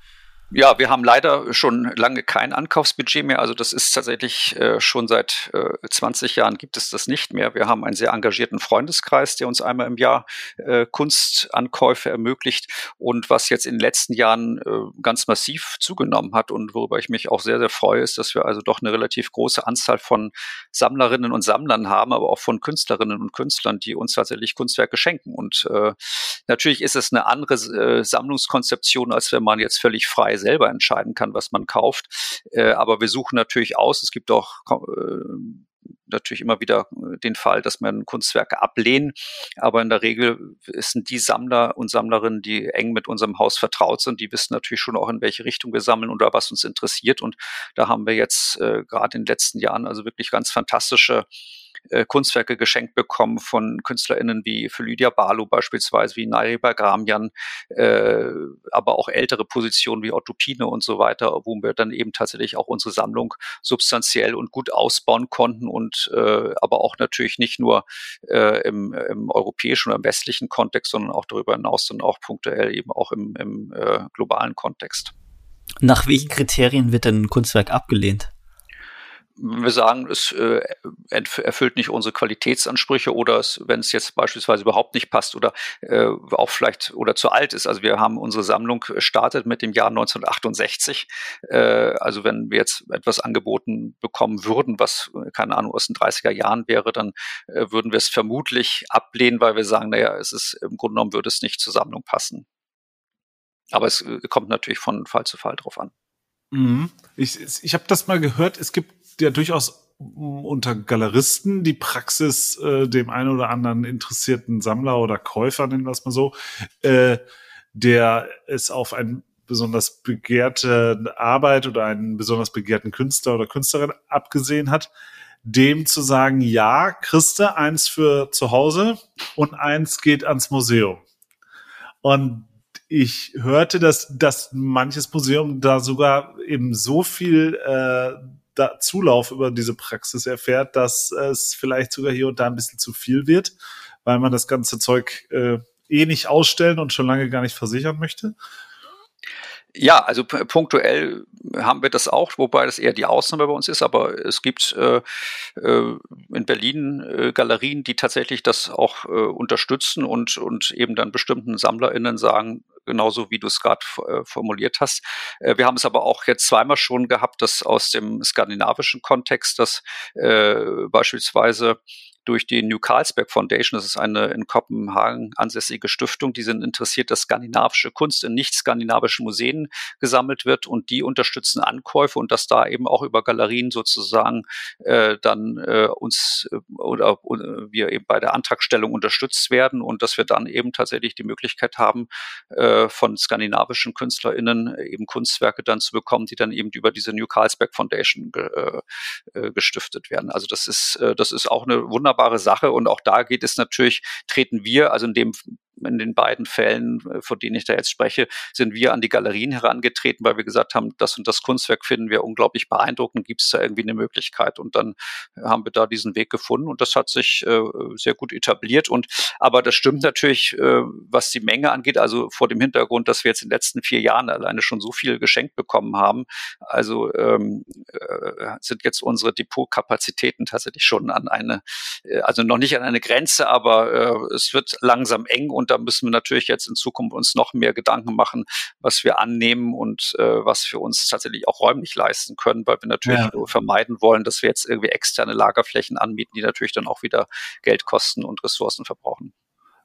Ja, wir haben leider schon lange kein Ankaufsbudget mehr. Also das ist tatsächlich äh, schon seit äh, 20 Jahren gibt es das nicht mehr. Wir haben einen sehr engagierten Freundeskreis, der uns einmal im Jahr äh, Kunstankäufe ermöglicht und was jetzt in den letzten Jahren äh, ganz massiv zugenommen hat und worüber ich mich auch sehr, sehr freue, ist, dass wir also doch eine relativ große Anzahl von Sammlerinnen und Sammlern haben, aber auch von Künstlerinnen und Künstlern, die uns tatsächlich Kunstwerke schenken. Und äh, natürlich ist es eine andere äh, Sammlungskonzeption, als wenn man jetzt völlig frei selber entscheiden kann, was man kauft. Äh, aber wir suchen natürlich aus. Es gibt auch äh, natürlich immer wieder äh, den Fall, dass man Kunstwerke ablehnen. Aber in der Regel sind die Sammler und Sammlerinnen, die eng mit unserem Haus vertraut sind, die wissen natürlich schon auch, in welche Richtung wir sammeln oder was uns interessiert. Und da haben wir jetzt äh, gerade in den letzten Jahren also wirklich ganz fantastische äh, Kunstwerke geschenkt bekommen von KünstlerInnen wie für Lydia Barlow beispielsweise, wie Nairi Bagramian, äh, aber auch ältere Positionen wie Otto Pine und so weiter, wo wir dann eben tatsächlich auch unsere Sammlung substanziell und gut ausbauen konnten und äh, aber auch natürlich nicht nur äh, im, im europäischen oder im westlichen Kontext, sondern auch darüber hinaus dann auch punktuell eben auch im, im äh, globalen Kontext. Nach welchen Kriterien wird denn ein Kunstwerk abgelehnt? Wenn wir sagen, es äh, erfüllt nicht unsere Qualitätsansprüche oder es, wenn es jetzt beispielsweise überhaupt nicht passt oder äh, auch vielleicht oder zu alt ist. Also wir haben unsere Sammlung startet mit dem Jahr 1968. Äh, also wenn wir jetzt etwas angeboten bekommen würden, was keine Ahnung aus den 30er Jahren wäre, dann äh, würden wir es vermutlich ablehnen, weil wir sagen, naja, es ist im Grunde genommen würde es nicht zur Sammlung passen. Aber es äh, kommt natürlich von Fall zu Fall drauf an. Mhm. Ich, ich habe das mal gehört, es gibt ja durchaus unter Galeristen die Praxis, äh, dem einen oder anderen interessierten Sammler oder Käufer, nennen wir es mal so, äh, der es auf ein besonders begehrte Arbeit oder einen besonders begehrten Künstler oder Künstlerin abgesehen hat, dem zu sagen, ja, Christe, eins für zu Hause und eins geht ans Museum. Und ich hörte, dass, dass manches Museum da sogar eben so viel äh, da Zulauf über diese Praxis erfährt, dass es vielleicht sogar hier und da ein bisschen zu viel wird, weil man das ganze Zeug äh, eh nicht ausstellen und schon lange gar nicht versichern möchte. Ja, also punktuell haben wir das auch, wobei das eher die Ausnahme bei uns ist, aber es gibt äh, äh, in Berlin äh, Galerien, die tatsächlich das auch äh, unterstützen und, und eben dann bestimmten SammlerInnen sagen, genauso wie du es gerade äh, formuliert hast. Äh, wir haben es aber auch jetzt zweimal schon gehabt, dass aus dem skandinavischen Kontext, dass beispielsweise durch die New Carlsberg Foundation, das ist eine in Kopenhagen ansässige Stiftung, die sind interessiert, dass skandinavische Kunst in nicht-skandinavischen Museen gesammelt wird und die unterstützen Ankäufe und dass da eben auch über Galerien sozusagen äh, dann äh, uns äh, oder äh, wir eben bei der Antragstellung unterstützt werden und dass wir dann eben tatsächlich die Möglichkeit haben, äh, von skandinavischen KünstlerInnen eben Kunstwerke dann zu bekommen, die dann eben über diese New Carlsberg Foundation ge, äh, äh gestiftet werden. Also das ist, äh, das ist auch eine wunderbare wunderbare Sache. Und auch da geht es natürlich, treten wir, also in dem in den beiden Fällen, äh, von denen ich da jetzt spreche, sind wir an die Galerien herangetreten, weil wir gesagt haben, das und das Kunstwerk finden wir unglaublich beeindruckend, gibt es da irgendwie eine Möglichkeit? Und dann haben wir da diesen Weg gefunden und das hat sich äh, sehr gut etabliert. Und aber das stimmt natürlich, äh, was die Menge angeht, also vor dem Hintergrund, dass wir jetzt in den letzten vier Jahren alleine schon so viel geschenkt bekommen haben. Also ähm, äh, sind jetzt unsere Depotkapazitäten tatsächlich schon an eine, äh, also noch nicht an eine Grenze, aber äh, es wird langsam eng und und da müssen wir natürlich jetzt in Zukunft uns noch mehr Gedanken machen, was wir annehmen und äh, was wir uns tatsächlich auch räumlich leisten können, weil wir natürlich ja. vermeiden wollen, dass wir jetzt irgendwie externe Lagerflächen anmieten, die natürlich dann auch wieder Geld kosten und Ressourcen verbrauchen.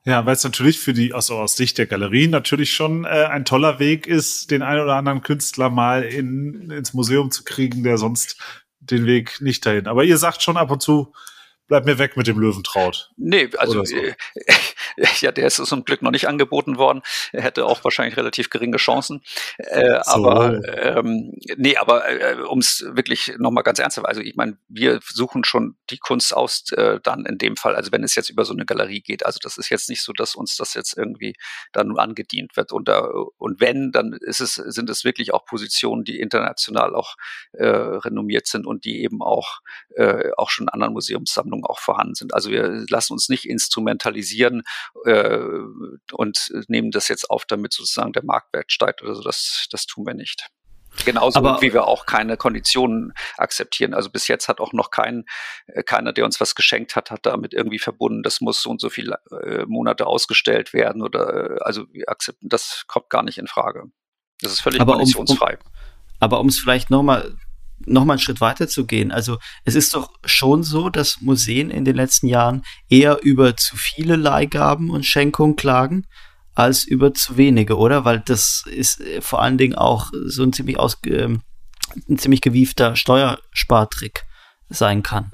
Ja, weil es natürlich für die, also aus Sicht der Galerie natürlich schon äh, ein toller Weg ist, den einen oder anderen Künstler mal in, ins Museum zu kriegen, der sonst den Weg nicht dahin. Aber ihr sagt schon ab und zu, bleib mir weg mit dem Löwentraut. Nee, also so. ja, der ist zum Glück noch nicht angeboten worden. Er hätte auch wahrscheinlich relativ geringe Chancen. Äh, so. Aber ähm, nee, aber äh, um es wirklich nochmal ganz ernst zu also ich meine, wir suchen schon die Kunst aus äh, dann in dem Fall, also wenn es jetzt über so eine Galerie geht. Also das ist jetzt nicht so, dass uns das jetzt irgendwie dann angedient wird. Und, da, und wenn, dann ist es, sind es wirklich auch Positionen, die international auch äh, renommiert sind und die eben auch, äh, auch schon in anderen Museumssammlungen auch vorhanden sind. Also wir lassen uns nicht instrumentalisieren äh, und nehmen das jetzt auf, damit sozusagen der Marktwert steigt oder so. Das, das tun wir nicht. Genauso Aber, wie wir auch keine Konditionen akzeptieren. Also bis jetzt hat auch noch kein, äh, keiner, der uns was geschenkt hat, hat damit irgendwie verbunden, das muss so und so viele äh, Monate ausgestellt werden oder äh, also wir akzeptieren, das kommt gar nicht in Frage. Das ist völlig konditionsfrei. Um, um, aber um es vielleicht nochmal noch mal einen Schritt weiter zu gehen. Also es ist doch schon so, dass Museen in den letzten Jahren eher über zu viele Leihgaben und Schenkungen klagen als über zu wenige, oder? Weil das ist äh, vor allen Dingen auch so ein ziemlich aus, äh, ein ziemlich gewiefter Steuerspartrick sein kann.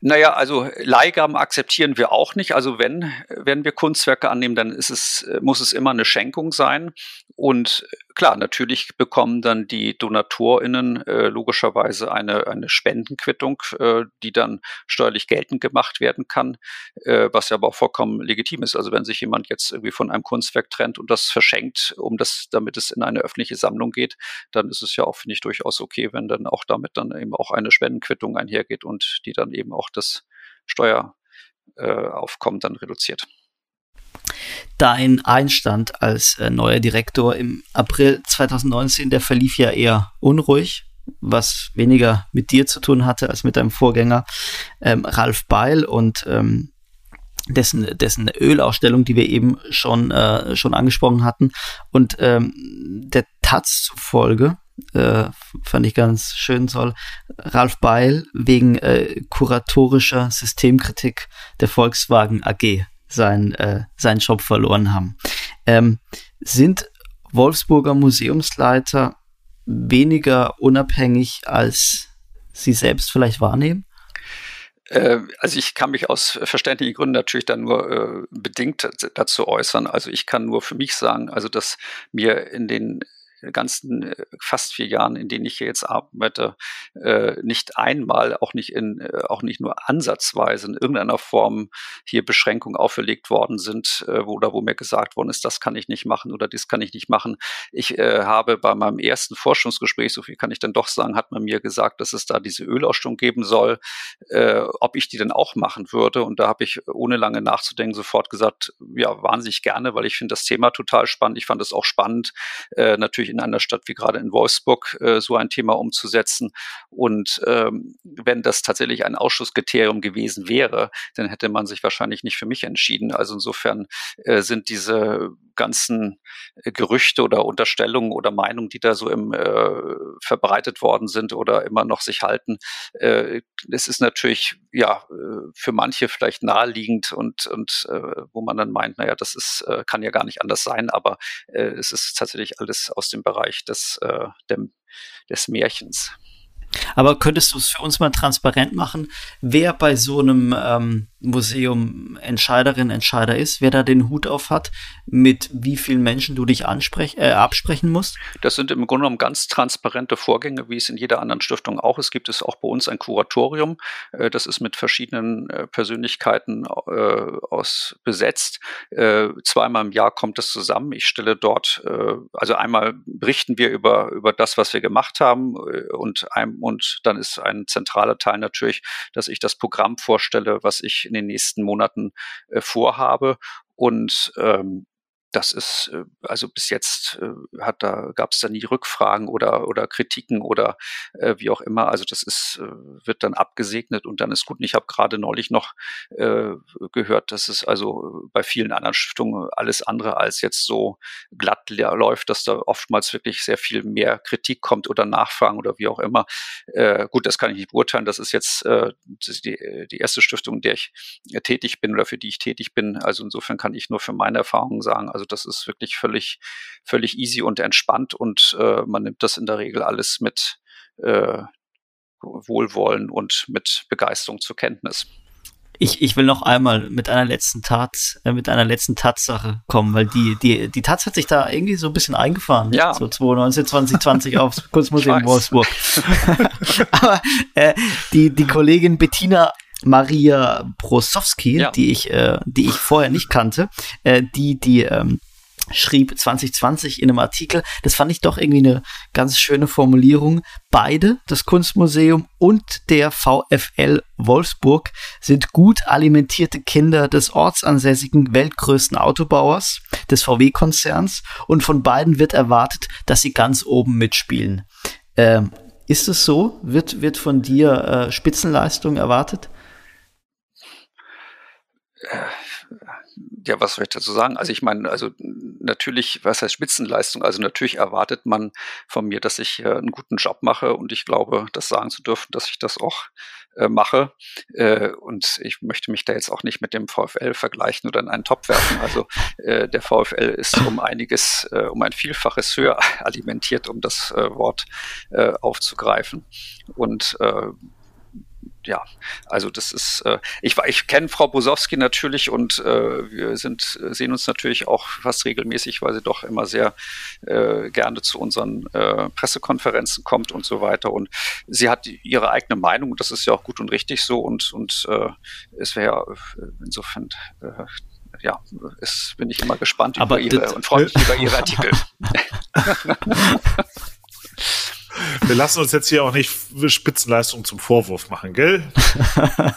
Naja, also Leihgaben akzeptieren wir auch nicht. Also wenn, wenn wir Kunstwerke annehmen, dann ist es, muss es immer eine Schenkung sein. Und klar, natürlich bekommen dann die DonatorInnen äh, logischerweise eine, eine Spendenquittung, äh, die dann steuerlich geltend gemacht werden kann, äh, was ja aber auch vollkommen legitim ist. Also wenn sich jemand jetzt irgendwie von einem Kunstwerk trennt und das verschenkt, um das, damit es in eine öffentliche Sammlung geht, dann ist es ja auch, finde ich, durchaus okay, wenn dann auch damit dann eben auch eine Spendenquittung einhergeht und die dann eben auch das Steueraufkommen dann reduziert. Dein Einstand als äh, neuer Direktor im April 2019, der verlief ja eher unruhig, was weniger mit dir zu tun hatte als mit deinem Vorgänger ähm, Ralf Beil und ähm, dessen, dessen Ölausstellung, die wir eben schon, äh, schon angesprochen hatten. Und ähm, der Taz zufolge, äh, fand ich ganz schön soll, Ralf Beil wegen äh, kuratorischer Systemkritik der Volkswagen AG sein, äh, seinen Job verloren haben. Ähm, sind Wolfsburger Museumsleiter weniger unabhängig, als sie selbst vielleicht wahrnehmen? Äh, also ich kann mich aus verständlichen Gründen natürlich dann nur äh, bedingt dazu äußern. Also ich kann nur für mich sagen, also dass mir in den ganzen äh, fast vier Jahren, in denen ich hier jetzt arbeite, äh, nicht einmal, auch nicht in, äh, auch nicht nur ansatzweise in irgendeiner Form hier Beschränkungen auferlegt worden sind, äh, wo, oder wo mir gesagt worden ist, das kann ich nicht machen oder dies kann ich nicht machen. Ich äh, habe bei meinem ersten Forschungsgespräch, so viel kann ich dann doch sagen, hat man mir gesagt, dass es da diese Ölausstellung geben soll, äh, ob ich die denn auch machen würde. Und da habe ich ohne lange nachzudenken sofort gesagt, ja, wahnsinnig gerne, weil ich finde das Thema total spannend. Ich fand es auch spannend, äh, natürlich in einer Stadt wie gerade in Wolfsburg äh, so ein Thema umzusetzen. Und ähm, wenn das tatsächlich ein Ausschusskriterium gewesen wäre, dann hätte man sich wahrscheinlich nicht für mich entschieden. Also insofern äh, sind diese ganzen äh, Gerüchte oder Unterstellungen oder Meinungen, die da so im äh, verbreitet worden sind oder immer noch sich halten, äh, es ist natürlich ja äh, für manche vielleicht naheliegend und und äh, wo man dann meint, naja, das ist äh, kann ja gar nicht anders sein, aber äh, es ist tatsächlich alles aus dem Bereich des äh, dem, des Märchens. Aber könntest du es für uns mal transparent machen, wer bei so einem ähm, Museum Entscheiderin, Entscheider ist, wer da den Hut auf hat, mit wie vielen Menschen du dich äh, absprechen musst? Das sind im Grunde genommen ganz transparente Vorgänge, wie es in jeder anderen Stiftung auch ist. Gibt es auch bei uns ein Kuratorium. Äh, das ist mit verschiedenen äh, Persönlichkeiten äh, aus besetzt. Äh, zweimal im Jahr kommt es zusammen. Ich stelle dort, äh, also einmal berichten wir über, über das, was wir gemacht haben und, ein, und dann ist ein zentraler Teil natürlich, dass ich das Programm vorstelle, was ich in den nächsten Monaten äh, vorhabe. Und ähm, das ist, äh, also bis jetzt äh, hat da, gab es da nie Rückfragen oder, oder Kritiken oder äh, wie auch immer. Also das ist, äh, wird dann abgesegnet und dann ist gut. Und ich habe gerade neulich noch äh, gehört, dass es also bei vielen anderen Stiftungen alles andere als jetzt so glatt läuft, dass da oftmals wirklich sehr viel mehr Kritik kommt oder Nachfragen oder wie auch immer. Äh, gut, das kann ich nicht beurteilen. Das ist jetzt äh, die, die erste Stiftung, in der ich tätig bin oder für die ich tätig bin. Also insofern kann ich nur für meine Erfahrungen sagen, also das ist wirklich völlig, völlig easy und entspannt und äh, man nimmt das in der Regel alles mit äh, Wohlwollen und mit Begeisterung zur Kenntnis. Ich, ich will noch einmal mit einer letzten Tat, äh, mit einer letzten Tatsache kommen, weil die, die, die Tat hat sich da irgendwie so ein bisschen eingefahren. Ja. So 2019, 2020 aufs Kunstmuseum Wolfsburg. Aber äh, die, die Kollegin Bettina Maria Brosowski, ja. die ich, äh, die ich vorher nicht kannte, äh, die, die ähm, schrieb 2020 in einem Artikel, das fand ich doch irgendwie eine ganz schöne Formulierung. Beide, das Kunstmuseum und der VfL Wolfsburg, sind gut alimentierte Kinder des ortsansässigen weltgrößten Autobauers, des VW-Konzerns, und von beiden wird erwartet, dass sie ganz oben mitspielen. Ähm, ist es so? Wird, wird von dir äh, Spitzenleistung erwartet? Äh, ja, was soll ich dazu sagen? Also ich meine, also natürlich, was heißt Spitzenleistung? Also natürlich erwartet man von mir, dass ich äh, einen guten Job mache und ich glaube, das sagen zu dürfen, dass ich das auch äh, mache. Äh, und ich möchte mich da jetzt auch nicht mit dem VfL vergleichen oder in einen Topf werfen. Also äh, der VfL ist um einiges, äh, um ein Vielfaches höher alimentiert, um das Wort aufzugreifen. Und ja, also das ist, äh, ich, ich kenne Frau Bosowski natürlich und äh, wir sind, sehen uns natürlich auch fast regelmäßig, weil sie doch immer sehr äh, gerne zu unseren äh, Pressekonferenzen kommt und so weiter. Und sie hat ihre eigene Meinung und das ist ja auch gut und richtig so und, und äh, es wäre insofern äh, ja, ist, bin ich immer gespannt über ihre und freue mich über ihre Artikel. Wir lassen uns jetzt hier auch nicht Spitzenleistung zum Vorwurf machen, gell?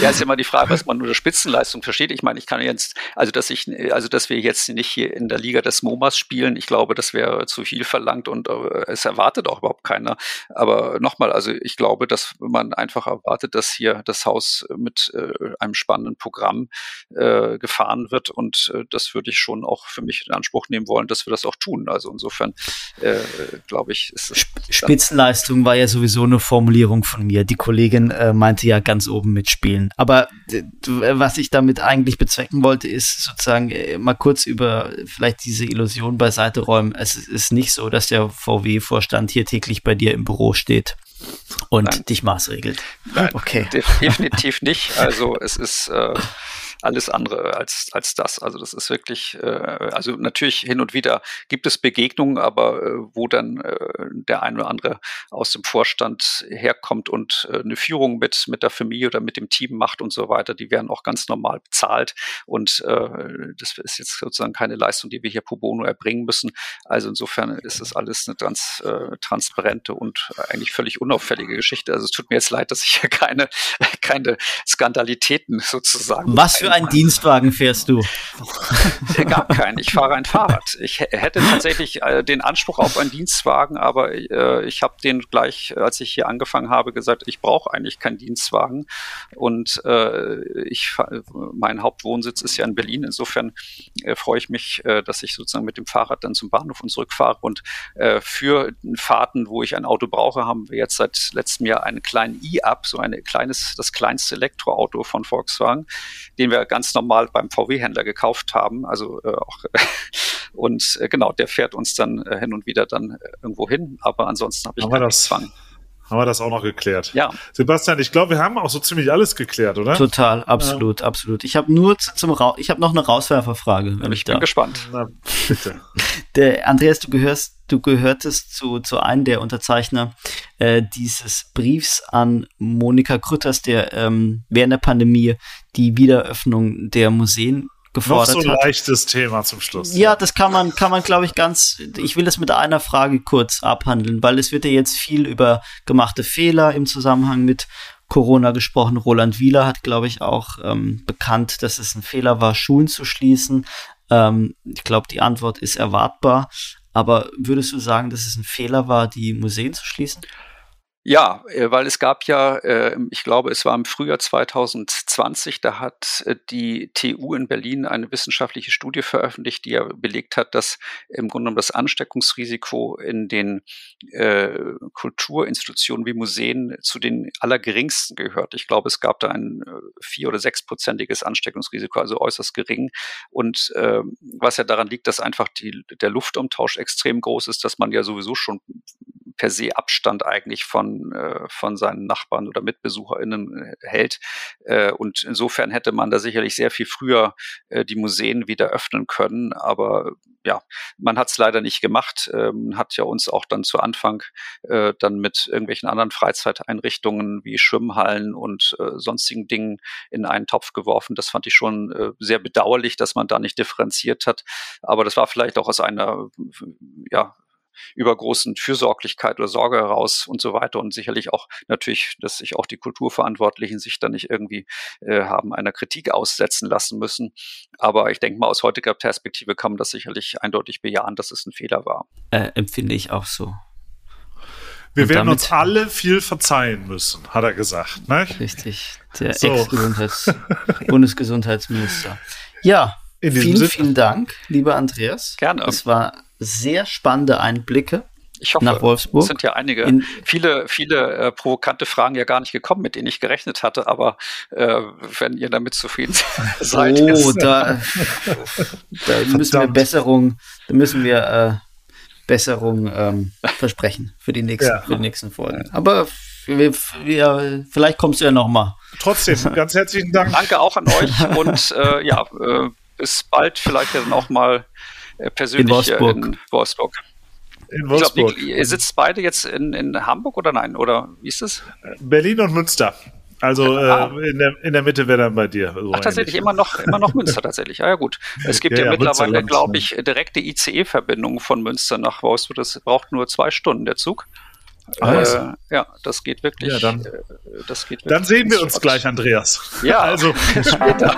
Ja, ist immer die Frage, was man unter Spitzenleistung versteht. Ich meine, ich kann jetzt, also dass ich, also dass wir jetzt nicht hier in der Liga des MoMAs spielen, ich glaube, das wäre zu viel verlangt und äh, es erwartet auch überhaupt keiner. Aber nochmal, also ich glaube, dass man einfach erwartet, dass hier das Haus mit äh, einem spannenden Programm äh, gefahren wird und äh, das würde ich schon auch für mich in Anspruch nehmen wollen, dass wir das auch tun. Also insofern äh, glaube ich, Spitzenleistung war ja sowieso eine Formulierung von mir. Die Kollegin äh, meinte ja ganz oben mitspielen. Aber was ich damit eigentlich bezwecken wollte, ist sozusagen äh, mal kurz über vielleicht diese Illusion beiseite räumen. Es ist nicht so, dass der VW-Vorstand hier täglich bei dir im Büro steht und Nein. dich maßregelt. Nein, okay. Definitiv nicht. Also es ist äh, alles andere als, als das. Also das ist wirklich, äh, also natürlich hin und wieder gibt es Begegnungen, aber äh, wo dann äh, der eine oder andere aus dem Vorstand herkommt und äh, eine Führung mit, mit der Familie oder mit dem Team macht und so weiter, die werden auch ganz normal bezahlt und äh, das ist jetzt sozusagen keine Leistung, die wir hier pro bono erbringen müssen. Also insofern ist es alles eine ganz äh, transparente und eigentlich völlig unauffällige Geschichte. Also es tut mir jetzt leid, dass ich hier keine, keine Skandalitäten sozusagen. Was für für einen Dienstwagen fährst du? Gar keinen. Ich fahre ein Fahrrad. Ich hätte tatsächlich äh, den Anspruch auf einen Dienstwagen, aber äh, ich habe den gleich, als ich hier angefangen habe, gesagt, ich brauche eigentlich keinen Dienstwagen. Und äh, ich, mein Hauptwohnsitz ist ja in Berlin. Insofern freue ich mich, dass ich sozusagen mit dem Fahrrad dann zum Bahnhof und zurückfahre. Und für Fahrten, wo ich ein Auto brauche, haben wir jetzt seit letztem Jahr einen kleinen E-Up, so ein kleines, das kleinste Elektroauto von Volkswagen, den wir wir ganz normal beim VW-Händler gekauft haben. Also äh, auch und äh, genau, der fährt uns dann äh, hin und wieder dann äh, irgendwo hin. Aber ansonsten habe ich keinen Zwang haben wir das auch noch geklärt. Ja. Sebastian, ich glaube, wir haben auch so ziemlich alles geklärt, oder? Total, absolut, ja. absolut. Ich habe nur zum Ra ich habe noch eine Rauswerferfrage, wenn ich, ich bin darf. gespannt. Na, bitte. Der Andreas, du gehörst, du gehörtest zu zu einem der Unterzeichner äh, dieses Briefs an Monika Krütters, der ähm, während der Pandemie die Wiedereröffnung der Museen gefordert Noch so ein hat. leichtes Thema zum Schluss. Ja, das kann man, kann man, glaube ich, ganz. Ich will das mit einer Frage kurz abhandeln, weil es wird ja jetzt viel über gemachte Fehler im Zusammenhang mit Corona gesprochen. Roland Wieler hat, glaube ich, auch ähm, bekannt, dass es ein Fehler war, Schulen zu schließen. Ähm, ich glaube, die Antwort ist erwartbar. Aber würdest du sagen, dass es ein Fehler war, die Museen zu schließen? Ja, äh, weil es gab ja, äh, ich glaube, es war im Frühjahr 2020, da hat äh, die TU in Berlin eine wissenschaftliche Studie veröffentlicht, die ja belegt hat, dass im Grunde genommen das Ansteckungsrisiko in den äh, Kulturinstitutionen wie Museen zu den allergeringsten gehört. Ich glaube, es gab da ein vier- oder sechsprozentiges Ansteckungsrisiko, also äußerst gering. Und äh, was ja daran liegt, dass einfach die, der Luftumtausch extrem groß ist, dass man ja sowieso schon per se Abstand eigentlich von, äh, von seinen Nachbarn oder MitbesucherInnen äh, hält. Äh, und insofern hätte man da sicherlich sehr viel früher äh, die Museen wieder öffnen können. Aber ja, man hat es leider nicht gemacht. Ähm, hat ja uns auch dann zu Anfang äh, dann mit irgendwelchen anderen Freizeiteinrichtungen wie Schwimmhallen und äh, sonstigen Dingen in einen Topf geworfen. Das fand ich schon äh, sehr bedauerlich, dass man da nicht differenziert hat. Aber das war vielleicht auch aus einer ja, übergroßen Fürsorglichkeit oder Sorge heraus und so weiter und sicherlich auch natürlich, dass sich auch die Kulturverantwortlichen sich da nicht irgendwie äh, haben einer Kritik aussetzen lassen müssen. Aber ich denke mal, aus heutiger Perspektive kann man das sicherlich eindeutig bejahen, dass es ein Fehler war. Äh, empfinde ich auch so. Wir und werden uns alle viel verzeihen müssen, hat er gesagt. Ne? Richtig, der so. Ex-Bundesgesundheitsminister. Ja, vielen, Sinne. vielen Dank, lieber Andreas. Gerne. Es war sehr spannende Einblicke. Ich hoffe, nach Wolfsburg. Es sind ja einige, In, viele, viele äh, provokante Fragen ja gar nicht gekommen, mit denen ich gerechnet hatte, aber äh, wenn ihr damit zufrieden seid. Oh, da, da müssen wir Besserung, da müssen wir äh, Besserung ähm, versprechen für die nächsten, ja. für die nächsten Folgen. Aber wir, wir, vielleicht kommst du ja noch mal. Trotzdem, ganz herzlichen Dank. Danke auch an euch und äh, ja, äh, bis bald, vielleicht ja dann auch mal äh, persönlich in Wolfsburg. in Wolfsburg. In Wolfsburg. Ich glaub, ihr sitzt beide jetzt in, in Hamburg oder nein? Oder wie ist es? Berlin und Münster. Also ah. äh, in, der, in der Mitte wäre dann bei dir. So Ach, tatsächlich, immer noch, immer noch Münster tatsächlich. Ja, ja gut. Es gibt ja, ja, ja mittlerweile, glaube ich, direkte ICE-Verbindungen von Münster nach Wolfsburg. Das braucht nur zwei Stunden, der Zug. Äh, ja, das geht wirklich. Ja, dann, äh, das geht wirklich dann sehen wir uns gleich, Andreas. Ja, also später.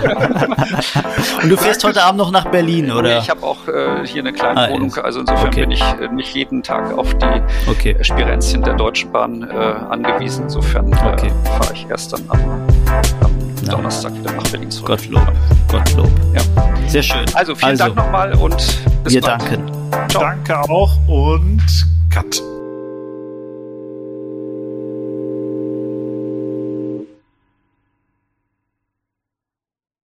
Und du fährst heute Abend noch nach Berlin, oder? Ich habe auch äh, hier eine kleine ah, Wohnung, also insofern okay. bin ich äh, nicht jeden Tag auf die okay. Spirenzien der Deutschen Bahn äh, angewiesen. Insofern äh, okay. fahre ich erst dann am, am Donnerstag wieder nach Berlin zurück. Gottlob. Gottlob. Ja. Sehr schön. Also vielen also, Dank nochmal und bis wir bald. danken. Ciao. Danke auch und Cut.